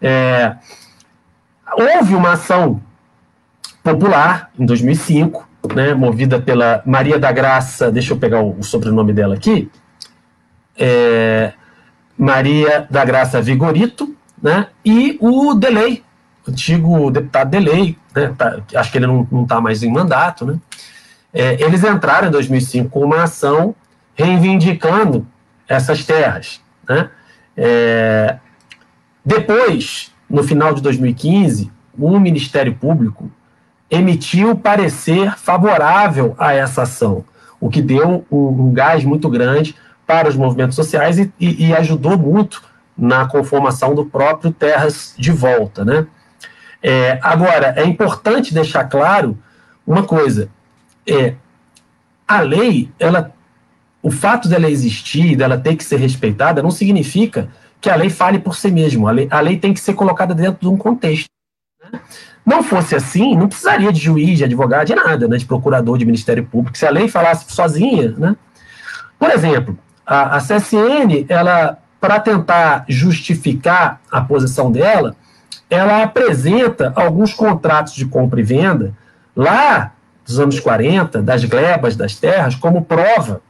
É, houve uma ação popular em 2005, né, movida pela Maria da Graça, deixa eu pegar o, o sobrenome dela aqui, é, Maria da Graça Vigorito, né, e o Delay, antigo deputado Delay, né, tá, acho que ele não está mais em mandato, né, é, eles entraram em 2005 com uma ação reivindicando essas terras. Né, é, depois, no final de 2015, o Ministério Público emitiu parecer favorável a essa ação, o que deu um, um gás muito grande para os movimentos sociais e, e, e, ajudou muito na conformação do próprio Terras de Volta. Né? É, agora, é importante deixar claro uma coisa: é, a lei, ela, o fato dela existir, dela ter que ser respeitada, não significa que a lei fale por si mesma. A lei, a lei tem que ser colocada dentro de um contexto. Né? Não fosse assim, não precisaria de juiz, de advogado, de nada, né, de procurador, de Ministério Público. Se a lei falasse sozinha, né? Por exemplo, a, a CSN, ela, para tentar justificar a posição dela, ela apresenta alguns contratos de compra e venda lá dos anos 40, das glebas das terras, como prova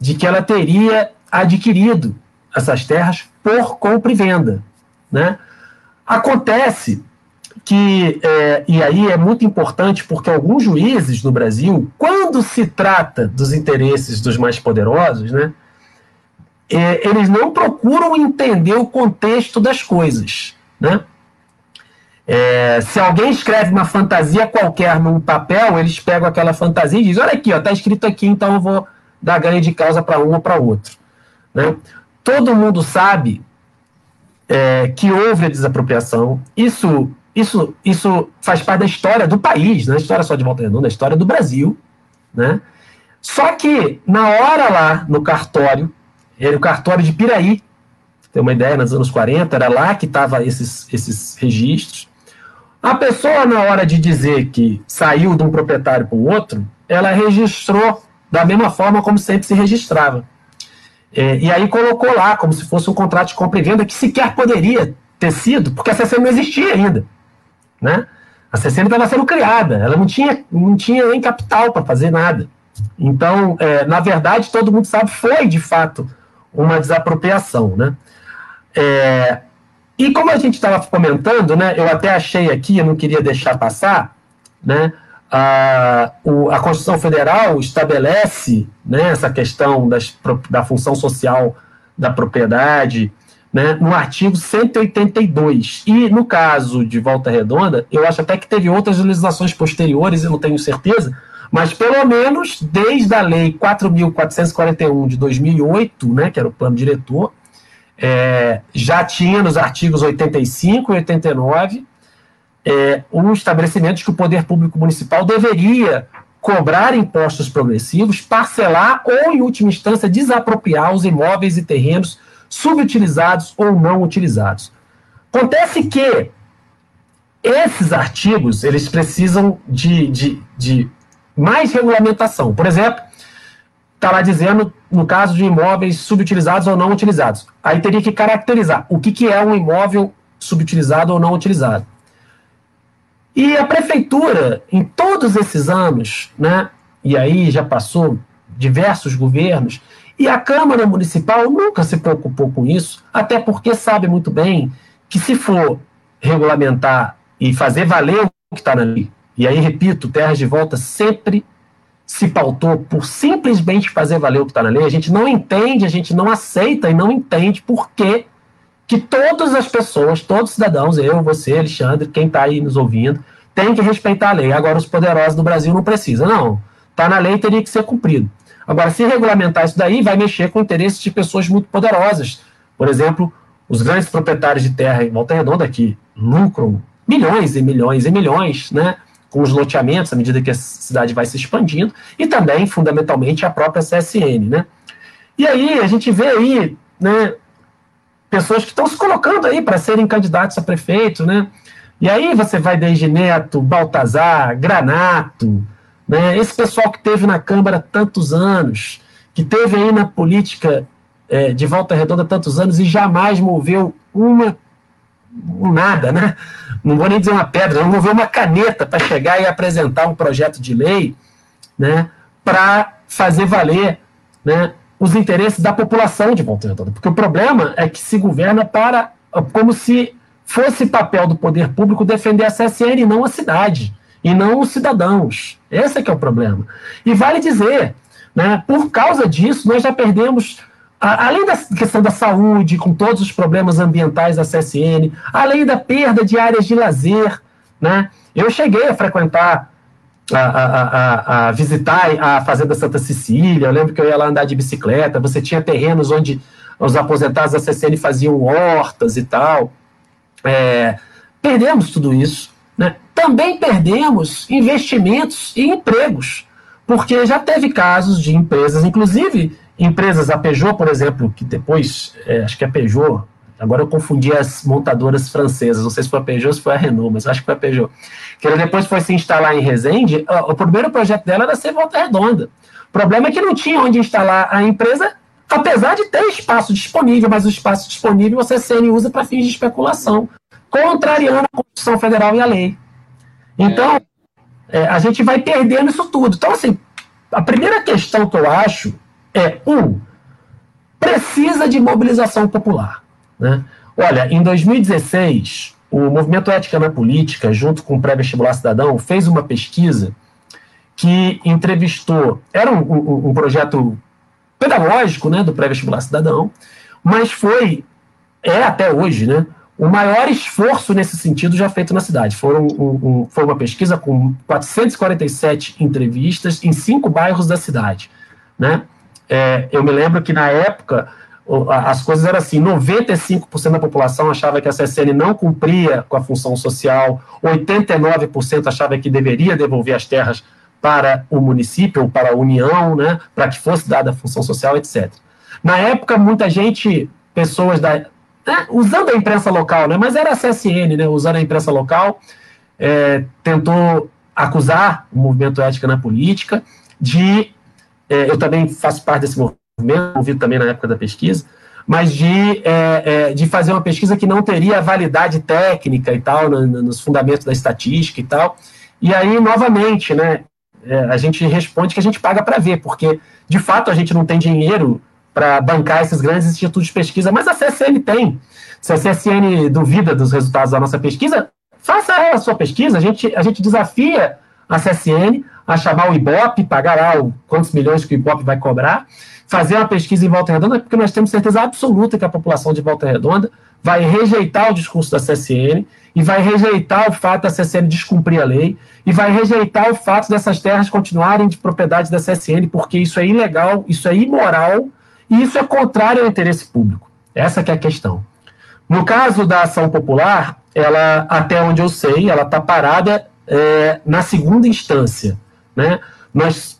de que ela teria adquirido essas terras por compra e venda. Né? Acontece que, é, e aí é muito importante porque alguns juízes no Brasil, quando se trata dos interesses dos mais poderosos, né, é, eles não procuram entender o contexto das coisas. Né? É, se alguém escreve uma fantasia qualquer num papel, eles pegam aquela fantasia e dizem: Olha aqui, está escrito aqui, então eu vou dar ganho de causa para um ou para outro. Né? Todo mundo sabe é, que houve a desapropriação. Isso isso, isso faz parte da história do país, não é história só de Volta Redonda, é história do Brasil. Né? Só que, na hora lá, no cartório, era o cartório de Piraí, tem uma ideia, nos anos 40, era lá que estavam esses, esses registros. A pessoa, na hora de dizer que saiu de um proprietário para o outro, ela registrou da mesma forma como sempre se registrava. É, e aí colocou lá, como se fosse um contrato de compra e venda, que sequer poderia ter sido, porque a CC não existia ainda. Né? A CCN estava sendo criada, ela não tinha, não tinha nem capital para fazer nada. Então, é, na verdade, todo mundo sabe, foi de fato uma desapropriação. Né? É, e como a gente estava comentando, né, eu até achei aqui, eu não queria deixar passar, né, a, o, a Constituição Federal estabelece né, essa questão das, da função social da propriedade, né, no artigo 182. E no caso de Volta Redonda, eu acho até que teve outras legislações posteriores, eu não tenho certeza, mas pelo menos desde a lei 4.441 de 2008, né, que era o plano diretor, é, já tinha nos artigos 85 e 89 é, um estabelecimento que o poder público municipal deveria cobrar impostos progressivos, parcelar ou, em última instância, desapropriar os imóveis e terrenos subutilizados ou não utilizados. Acontece que esses artigos eles precisam de, de, de mais regulamentação. Por exemplo, está lá dizendo, no caso de imóveis subutilizados ou não utilizados. Aí teria que caracterizar o que, que é um imóvel subutilizado ou não utilizado. E a prefeitura, em todos esses anos, né, e aí já passou diversos governos, e a Câmara Municipal nunca se preocupou com isso, até porque sabe muito bem que se for regulamentar e fazer valer o que está na lei, e aí, repito, Terras de Volta sempre se pautou por simplesmente fazer valer o que está na lei, a gente não entende, a gente não aceita e não entende por que, que todas as pessoas, todos os cidadãos, eu, você, Alexandre, quem está aí nos ouvindo, tem que respeitar a lei. Agora, os poderosos do Brasil não precisam. Não. Está na lei teria que ser cumprido. Agora, se regulamentar isso daí, vai mexer com interesses de pessoas muito poderosas. Por exemplo, os grandes proprietários de terra em Volta Redonda que lucram milhões e milhões e milhões, né? Com os loteamentos, à medida que a cidade vai se expandindo, e também, fundamentalmente, a própria CSN, né? E aí, a gente vê aí, né? Pessoas que estão se colocando aí para serem candidatos a prefeito, né? E aí você vai desde Neto, Baltazar, Granato, né? Esse pessoal que teve na Câmara tantos anos, que teve aí na política é, de Volta Redonda tantos anos e jamais moveu uma um nada, né? Não vou nem dizer uma pedra, não moveu uma caneta para chegar e apresentar um projeto de lei, né? Para fazer valer, né? Os interesses da população de Volta Redonda, porque o problema é que se governa para como se fosse papel do poder público defender a CSN e não a cidade e não os cidadãos. Esse é que é o problema. E vale dizer, né, por causa disso, nós já perdemos, a, além da questão da saúde, com todos os problemas ambientais da CSN, além da perda de áreas de lazer, né, eu cheguei a frequentar, a, a, a, visitar a Fazenda Santa Cecília, eu lembro que eu ia lá andar de bicicleta, você tinha terrenos onde os aposentados da CSN faziam hortas e tal. É, perdemos tudo isso. Né? Também perdemos investimentos e empregos, porque já teve casos de empresas, inclusive empresas, a Peugeot, por exemplo, que depois, é, acho que a Peugeot, agora eu confundi as montadoras francesas, não sei se foi a Peugeot ou se foi a Renault, mas acho que foi a Peugeot, que ela depois foi se instalar em Resende, o primeiro projeto dela era ser Volta Redonda. O problema é que não tinha onde instalar a empresa, apesar de ter espaço disponível, mas o espaço disponível você CN usa para fins de especulação contrariando a Constituição Federal e a lei. Então, é, a gente vai perdendo isso tudo. Então, assim, a primeira questão que eu acho é, um, precisa de mobilização popular. Né? Olha, em 2016, o Movimento Ética na Política, junto com o Pré-Vestibular Cidadão, fez uma pesquisa que entrevistou, era um, um, um projeto pedagógico né, do Pré-Vestibular Cidadão, mas foi, é até hoje, né, o maior esforço nesse sentido já feito na cidade. Foram um, um, foi uma pesquisa com 447 entrevistas em cinco bairros da cidade. Né? É, eu me lembro que na época as coisas eram assim: 95% da população achava que a CSN não cumpria com a função social, 89% achava que deveria devolver as terras para o município para a União, né, para que fosse dada a função social, etc. Na época, muita gente, pessoas da, né, usando a imprensa local, né, mas era a CSN, né, usando a imprensa local, é, tentou acusar o movimento ética na política de, é, eu também faço parte desse movimento, ouvido também na época da pesquisa, mas de, é, é, de fazer uma pesquisa que não teria validade técnica e tal, no, no, nos fundamentos da estatística e tal. E aí, novamente, né, é, a gente responde que a gente paga para ver, porque, de fato, a gente não tem dinheiro para bancar esses grandes institutos de pesquisa, mas a CSN tem. Se a CSN duvida dos resultados da nossa pesquisa, faça a sua pesquisa. A gente, a gente desafia a CSN a chamar o IBOP, pagar lá o, quantos milhões que o IBOP vai cobrar, fazer uma pesquisa em Volta Redonda, porque nós temos certeza absoluta que a população de Volta Redonda vai rejeitar o discurso da CSN e vai rejeitar o fato da CSN descumprir a lei e vai rejeitar o fato dessas terras continuarem de propriedade da CSN, porque isso é ilegal, isso é imoral e isso é contrário ao interesse público. Essa é a questão. No caso da ação popular, ela, até onde eu sei, ela está parada é, na segunda instância. Né? Nós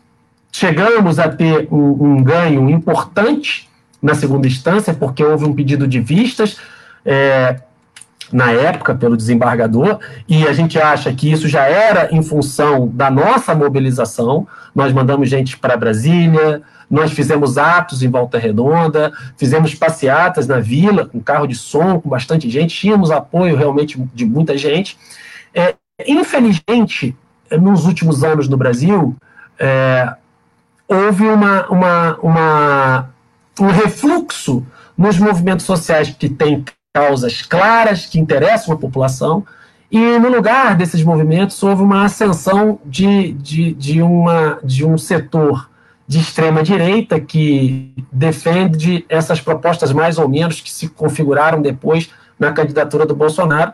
chegamos a ter um, um, ganho importante na segunda instância, porque houve um pedido de vistas é, na época pelo desembargador, e a gente acha que isso já era em função da nossa mobilização. Nós mandamos gente para Brasília, nós fizemos atos em Volta Redonda, fizemos passeatas na vila, com carro de som, com bastante gente, tínhamos apoio realmente de muita gente. É, infelizmente, nos últimos anos no Brasil, é, houve uma, uma, uma, um refluxo nos movimentos sociais que têm causas claras, que interessam a população, e no lugar desses movimentos houve uma ascensão de, de, de, uma, de um setor de extrema direita que defende essas propostas mais ou menos que se configuraram depois na candidatura do Bolsonaro,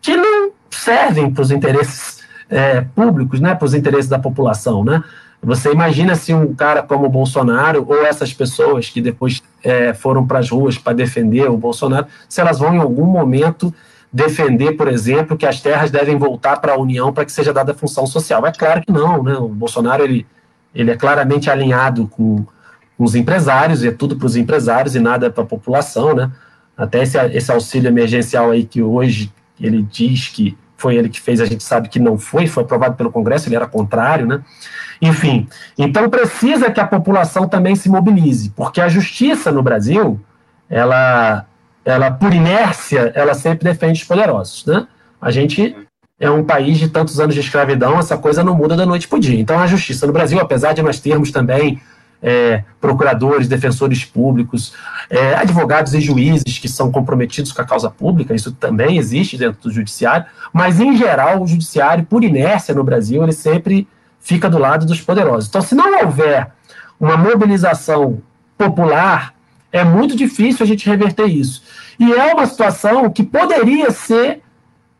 que não servem para os interesses é, públicos, né, para os interesses da população, né? Você imagina se um cara como o Bolsonaro ou essas pessoas que depois é, foram para as ruas para defender o Bolsonaro, se elas vão em algum momento defender, por exemplo, que as terras devem voltar para a União para que seja dada função social. É claro que não, né? O Bolsonaro ele, ele é claramente alinhado com, com os empresários, e é tudo para os empresários e nada para a população, né? Até esse, esse auxílio emergencial aí que hoje ele diz que foi ele que fez, a gente sabe que não foi, foi aprovado pelo Congresso, ele era contrário, né? Enfim, então precisa que a população também se mobilize, porque a justiça no Brasil, ela, ela por inércia, ela sempre defende os poderosos, né? A gente é um país de tantos anos de escravidão, essa coisa não muda da noite para o dia. Então a justiça no Brasil, apesar de nós termos também é, procuradores, defensores públicos, é, advogados e juízes que são comprometidos com a causa pública, isso também existe dentro do judiciário, mas em geral o judiciário, por inércia no Brasil, ele sempre fica do lado dos poderosos. Então, se não houver uma mobilização popular, é muito difícil a gente reverter isso. E é uma situação que poderia ser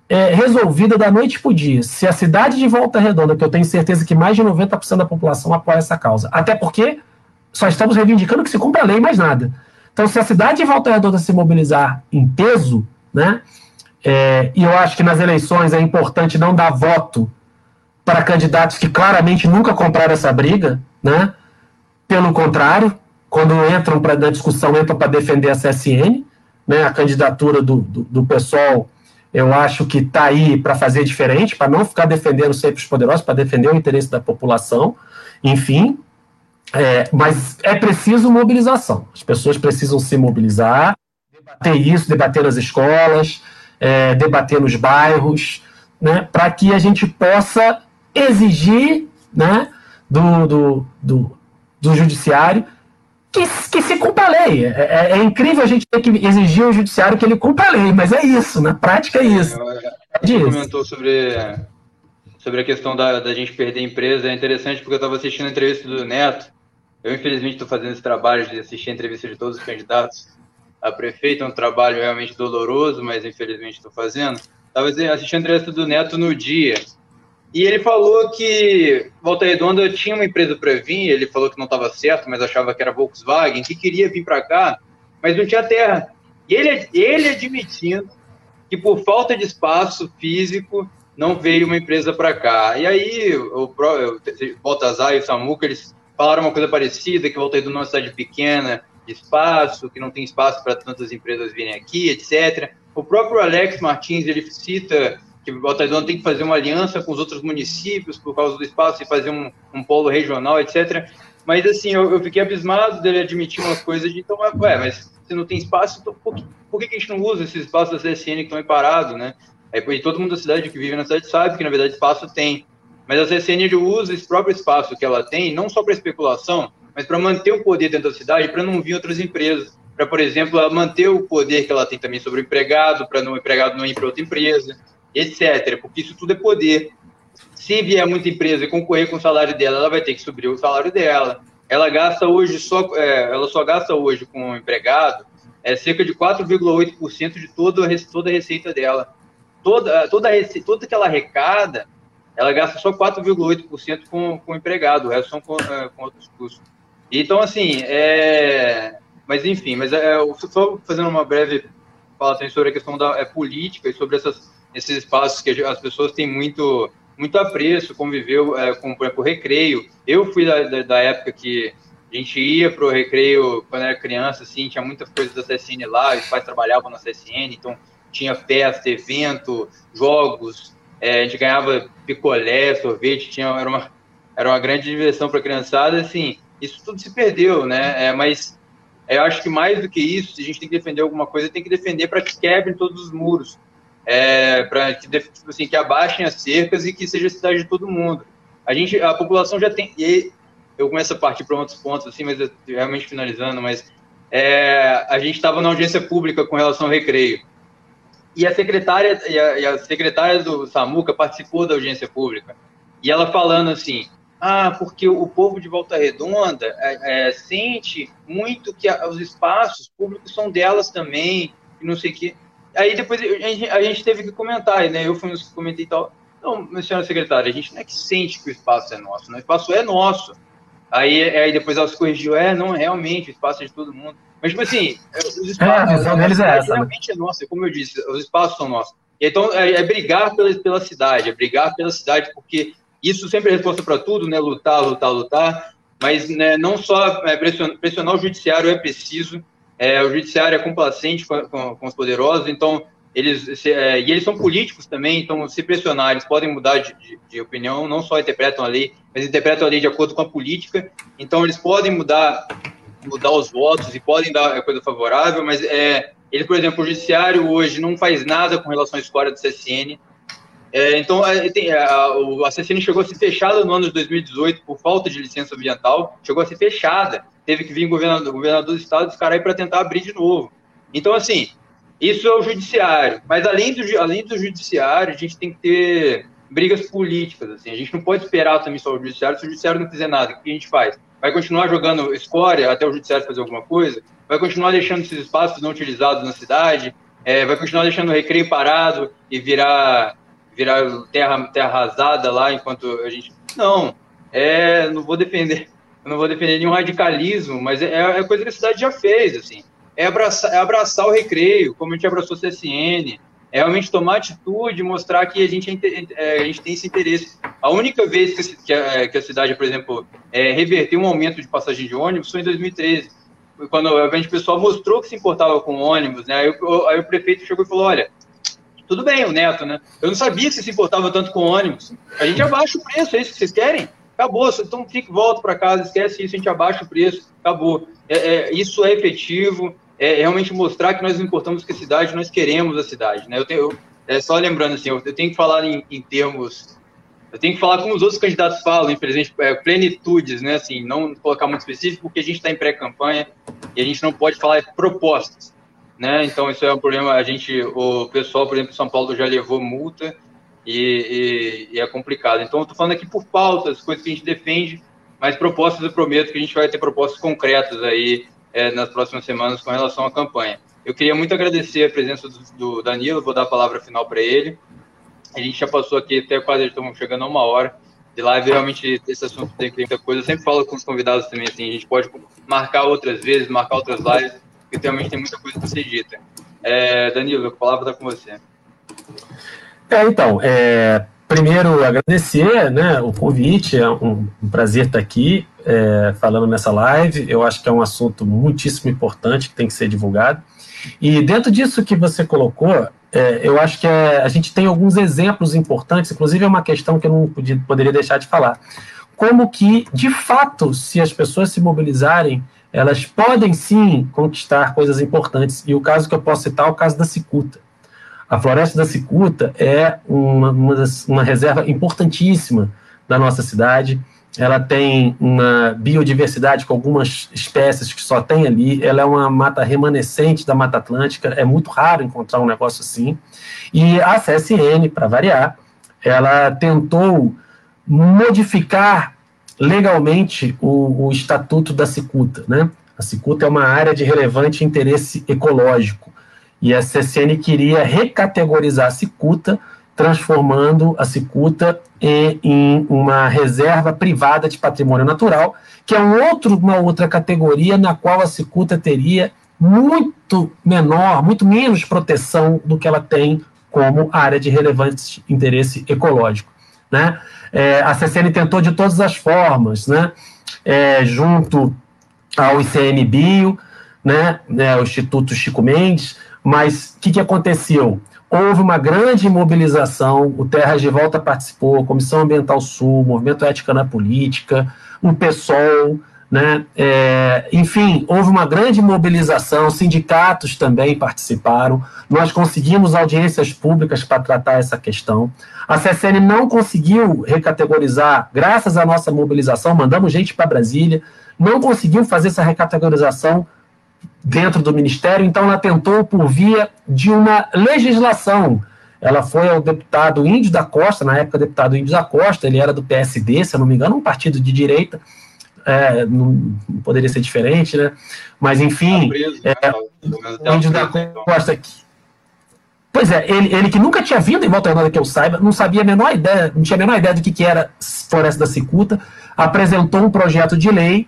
é, resolvida da noite para o dia. Se a cidade de Volta Redonda, que eu tenho certeza que mais de 90% da população apoia essa causa, até porque só estamos reivindicando que se cumpra a lei, mais nada. Então, se a cidade de Volta Redonda se mobilizar em peso, né, é, e eu acho que nas eleições é importante não dar voto para candidatos que claramente nunca compraram essa briga, né? Pelo contrário, quando entram para na discussão, entram para defender a CSN, né? A candidatura do, do, do pessoal, eu acho que está aí para fazer diferente, para não ficar defendendo sempre os poderosos, para defender o interesse da população, enfim, é, mas é preciso mobilização. As pessoas precisam se mobilizar, debater isso, debater nas escolas, é, debater nos bairros, né, para que a gente possa exigir né, do, do, do, do judiciário que, que, se cumpra a lei. É, é, é, incrível a gente ter que exigir ao judiciário que ele cumpra a lei, mas é isso, na prática é isso. É, Você comentou sobre, sobre a questão da, da gente perder a empresa, é interessante porque eu estava assistindo a entrevista do Neto, eu, infelizmente, estou fazendo esse trabalho de assistir a entrevista de todos os candidatos a prefeito. É um trabalho realmente doloroso, mas infelizmente estou fazendo. Estava assistindo a entrevista do Neto no dia. E ele falou que Volta Redonda tinha uma empresa para vir. Ele falou que não estava certo, mas achava que era Volkswagen, que queria vir para cá, mas não tinha terra. E ele, ele admitindo que por falta de espaço físico não veio uma empresa para cá. E aí o, o Baltazar e o Samuca, eles falaram uma coisa parecida, que voltei de uma cidade pequena, de espaço, que não tem espaço para tantas empresas virem aqui, etc. O próprio Alex Martins, ele cita que Volta Redonda tem que fazer uma aliança com os outros municípios por causa do espaço e fazer um, um polo regional, etc. Mas, assim, eu, eu, fiquei abismado dele admitir umas coisas de, então, ué, mas se não tem espaço, então, por, que, por que a gente não usa esses espaços da CSN que estão aí parados, né? Aí, todo mundo da cidade que vive na cidade sabe que, na verdade, espaço tem. Mas a CCN usa esse próprio espaço que ela tem, não só para especulação, mas para manter o poder dentro da cidade, para não vir outras empresas. Para, por exemplo, manter o poder que ela tem também sobre o empregado, para o empregado não ir para outra empresa, etc. Porque isso tudo é poder. Se vier muita empresa e concorrer com o salário dela, ela vai ter que subir o salário dela. Ela gasta hoje só, é, ela só gasta hoje com o empregado é cerca de 4,8% de toda, toda a receita dela. Toda, toda, a receita, toda que ela arrecada, ela gasta só 4,8% com, com o empregado, o resto são com, é, com, outros custos. Então, assim, é... mas enfim, mas é, só fazendo uma breve fala sobre a questão da é, política e sobre essas, esses espaços que as pessoas têm muito, muito apreço, conviveu é, com, o recreio. Eu fui da, da, da época que a gente ia para o recreio quando era criança, assim, tinha muitas coisas da CSN lá, os pais trabalhavam na CSN, então tinha festa, evento, jogos, é, a gente ganhava picolé, sorvete, tinha, era, uma, era uma grande diversão para a criançada. Assim, isso tudo se perdeu, né? É, mas eu acho que mais do que isso, se a gente tem que defender alguma coisa, tem que defender para que quebrem todos os muros, é, para que, tipo assim, que abaixem as cercas e que seja cidade de todo mundo. A gente, a população já tem. E eu começo a partir para outros pontos, assim, mas realmente finalizando, mas é, a gente estava na audiência pública com relação ao recreio. E a secretária, e a, e a secretária do Samuca participou da audiência pública. E ela falando assim, ah, porque o povo de Volta Redonda é, é, sente muito que a, os espaços públicos são delas também, e não sei o quê. Aí depois a gente, a gente, teve que comentar, né? Eu fui nos que comentei e tal. Não, senhora secretária, a gente não é que sente que o espaço é nosso, né? o espaço é nosso. Aí, aí depois ela se corrigiu, é, não, realmente, o espaço é de todo mundo. Mas, tipo assim, os espaços. É, a visão deles é essa. Né? Realmente né? é nossa, como eu disse, os espaços são nossos. Então, é, é brigar pela, pela cidade, é brigar pela cidade, porque isso sempre é resposta para tudo, né? Lutar, lutar, lutar. Mas né, não só é, pressionar, pressionar, o judiciário é preciso. É, o judiciário é complacente com, com, com os poderosos, então eles se, é, e eles são políticos também, então se pressionar, eles podem mudar de, de, de, opinião, não só interpretam a lei, mas interpretam a lei de acordo com a política. Então eles podem mudar mudar os votos e podem dar coisa favorável, mas é, ele, por exemplo, o judiciário hoje não faz nada com relação à história do CSN. É, então, é, tem, a, a, CSN chegou a ser fechada no ano de 2018 por falta de licença ambiental, chegou a ser fechada. Teve que vir o governador, o governador do estado dos caras para tentar abrir de novo. Então, assim, isso é o judiciário. Mas além do, além do judiciário, a gente tem que ter brigas políticas. Assim. A gente não pode esperar também só o judiciário. Se o judiciário não fizer nada, o que a gente faz? Vai continuar jogando escória até o judiciário fazer alguma coisa? vai continuar deixando esses espaços não utilizados na cidade, é, vai continuar deixando o recreio parado e virar, virar terra, terra arrasada lá enquanto a gente. Não, é, não vou defender, não vou defender nenhum radicalismo, mas é, é coisa que a cidade já fez, assim. É abraçar, é abraçar o recreio, como a gente abraçou o CSN, é realmente tomar atitude, mostrar que a gente, é, é, a gente tem esse interesse. A única vez que a, que a cidade, por exemplo, é, reverteu um aumento de passagem de ônibus foi em 2013 quando a gente pessoal mostrou que se importava com ônibus, né? Aí, o, aí o prefeito chegou e falou: olha, tudo bem, o Neto, né? Eu não sabia que você se importava tanto com ônibus. A gente abaixa o preço, é isso que vocês querem? Acabou, então fique, volta para casa, esquece isso, a gente abaixa o preço, acabou. É, é, isso é efetivo, é realmente mostrar que nós importamos com a cidade, nós queremos a cidade, né? Eu tenho, eu, é só lembrando assim, eu, eu tenho que falar em, em termos eu tenho que falar como os outros candidatos falam, infelizmente, é, plenitudes, né? Assim, não colocar muito específico, porque a gente está em pré-campanha e a gente não pode falar propostas, né? Então, isso é um problema. A gente, o pessoal, por exemplo, em São Paulo já levou multa e, e, e é complicado. Então, eu falando aqui por pautas, coisas que a gente defende, mas propostas eu prometo que a gente vai ter propostas concretas aí é, nas próximas semanas com relação à campanha. Eu queria muito agradecer a presença do, do Danilo, vou dar a palavra final para ele. A gente já passou aqui até quase estamos chegando a uma hora de live. Realmente, esse assunto tem muita coisa. Eu sempre falo com os convidados também, assim, a gente pode marcar outras vezes, marcar outras lives, porque realmente tem muita coisa para ser dita. É, Danilo, a palavra está com você. É, então, é, primeiro agradecer né, o convite, é um, um prazer estar aqui é, falando nessa live. Eu acho que é um assunto muitíssimo importante que tem que ser divulgado. E dentro disso que você colocou, é, eu acho que é, a gente tem alguns exemplos importantes, inclusive é uma questão que eu não podia, poderia deixar de falar. Como que, de fato, se as pessoas se mobilizarem, elas podem sim conquistar coisas importantes. E o caso que eu posso citar é o caso da cicuta. A floresta da cicuta é uma, uma, uma reserva importantíssima da nossa cidade ela tem uma biodiversidade com algumas espécies que só tem ali, ela é uma mata remanescente da Mata Atlântica, é muito raro encontrar um negócio assim. E a CSN, para variar, ela tentou modificar legalmente o, o estatuto da cicuta, né? A cicuta é uma área de relevante interesse ecológico e a CSN queria recategorizar a cicuta transformando a cicuta em, em, uma reserva privada de patrimônio natural, que é um outro, uma outra categoria na qual a cicuta teria muito menor, muito menos proteção do que ela tem como área de relevante interesse ecológico. Né? É, a CCN tentou de todas as formas, né? É, junto ao ICMBio, né? É, o Instituto Chico Mendes, mas o que, que aconteceu? houve uma grande mobilização, o Terras de Volta participou, Comissão Ambiental Sul, Movimento Ética na Política, o PSOL, né? É, enfim, houve uma grande mobilização, sindicatos também participaram, nós conseguimos audiências públicas para tratar essa questão. A CSN não conseguiu recategorizar, graças à nossa mobilização, mandamos gente para Brasília, não conseguiu fazer essa recategorização dentro do Ministério, então ela tentou por via de uma legislação. Ela foi ao deputado Índio da Costa, na época deputado Índio da Costa, ele era do PSD, se eu não me engano, um partido de direita, é, não, poderia ser diferente, né? Mas enfim, tá preso, é, Índio da Costa Pois é, ele, ele que nunca tinha vindo em Volta Redonda, que eu saiba, não sabia a menor ideia, não tinha a menor ideia do que, que era Floresta da Cicuta, apresentou um projeto de lei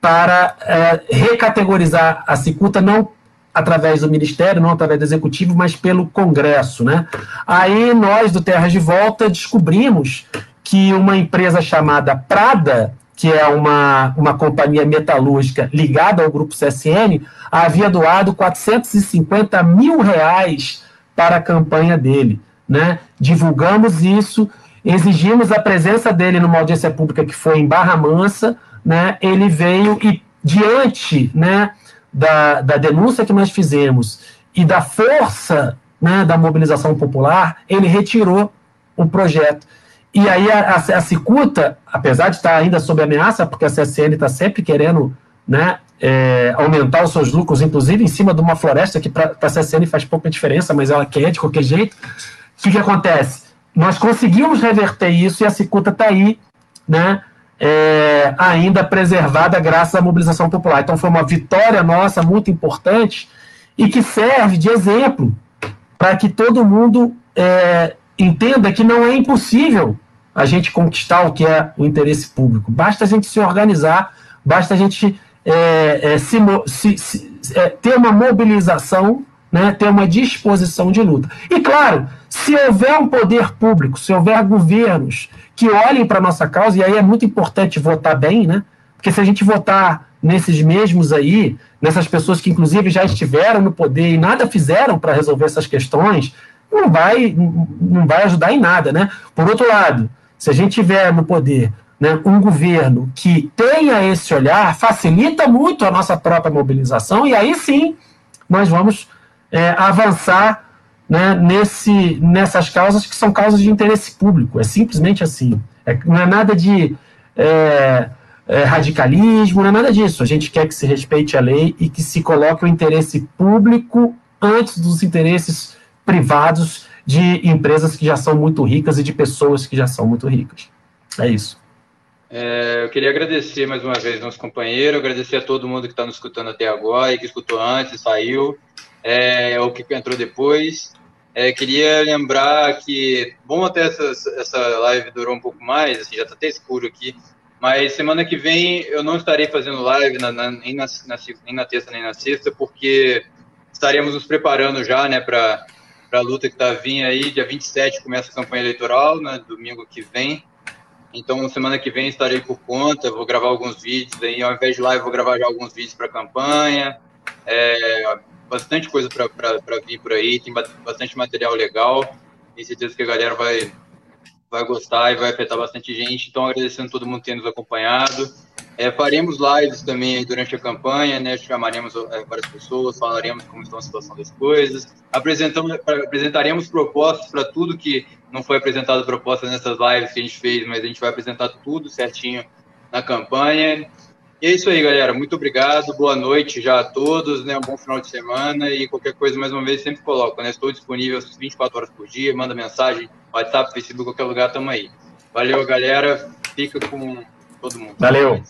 para é, recategorizar a cicuta não através do Ministério, não através do Executivo, mas pelo Congresso. Né? Aí nós, do Terras de Volta, descobrimos que uma empresa chamada Prada, que é uma, uma companhia metalúrgica ligada ao grupo CSN, havia doado 450 mil reais para a campanha dele. Né? Divulgamos isso, exigimos a presença dele numa audiência pública que foi em Barra Mansa, né? ele veio e, diante né, da, da denúncia que nós fizemos e da força né, da mobilização popular, ele retirou o projeto. E aí a, a, a Cicuta, apesar de estar ainda sob ameaça, porque a CSN está sempre querendo né, é, aumentar os seus lucros, inclusive em cima de uma floresta que para a CSN faz pouca diferença, mas ela quer de qualquer jeito. O que, que acontece? Nós conseguimos reverter isso e a Cicuta está aí, né, é, ainda preservada graças à mobilização popular. Então foi uma vitória nossa muito importante e que serve de exemplo para que todo mundo é, entenda que não é impossível a gente conquistar o que é o interesse público. Basta a gente se organizar, basta a gente é, é, se, se, se, é, ter uma mobilização, né, ter uma disposição de luta. E claro, se houver um poder público, se houver governos que olhem para a nossa causa, e aí é muito importante votar bem, né? Porque se a gente votar nesses mesmos aí, nessas pessoas que inclusive já estiveram no poder e nada fizeram para resolver essas questões, não vai, não vai ajudar em nada, né? Por outro lado, se a gente tiver no poder né, um governo que tenha esse olhar, facilita muito a nossa própria mobilização, e aí sim nós vamos é, avançar né, nesse, nessas causas que são causas de interesse público. É simplesmente assim. É, não é nada de é, é, radicalismo, não é nada disso. A gente quer que se respeite a lei e que se coloque o interesse público antes dos interesses privados de empresas que já são muito ricas e de pessoas que já são muito ricas. É isso. É, eu queria agradecer mais uma vez nosso companheiro, agradecer a todo mundo que está nos escutando até agora e que escutou antes, saiu, é, ou que entrou depois. É, queria lembrar que, bom, até essa, essa live durou um pouco mais, assim, já está até escuro aqui, mas semana que vem eu não estarei fazendo live na, na, nem, na, nem na terça nem na sexta, porque estaremos nos preparando já né, para a luta que está vindo aí. Dia 27 começa a campanha eleitoral, né, domingo que vem. Então, semana que vem estarei por conta, vou gravar alguns vídeos aí, ao invés de live, vou gravar já alguns vídeos para a campanha. É, bastante coisa para vir por aí, tem bastante material legal. Tenho certeza que a galera vai, vai gostar e vai afetar bastante gente. Então, agradecendo todo mundo que tem nos acompanhado. É, faremos lives também durante a campanha, né? Chamaremos é, várias pessoas, falaremos como está a situação das coisas. Apresentamos, apresentaremos propostas para tudo que não foi apresentado proposta nessas lives que a gente fez, mas a gente vai apresentar tudo certinho na campanha. E é isso aí, galera. Muito obrigado. Boa noite já a todos, né? Um bom final de semana e qualquer coisa, mais uma vez, sempre coloco, né? Estou disponível 24 horas por dia, manda mensagem, WhatsApp, Facebook, qualquer lugar, tamo aí. Valeu, galera. Fica com todo mundo. Valeu.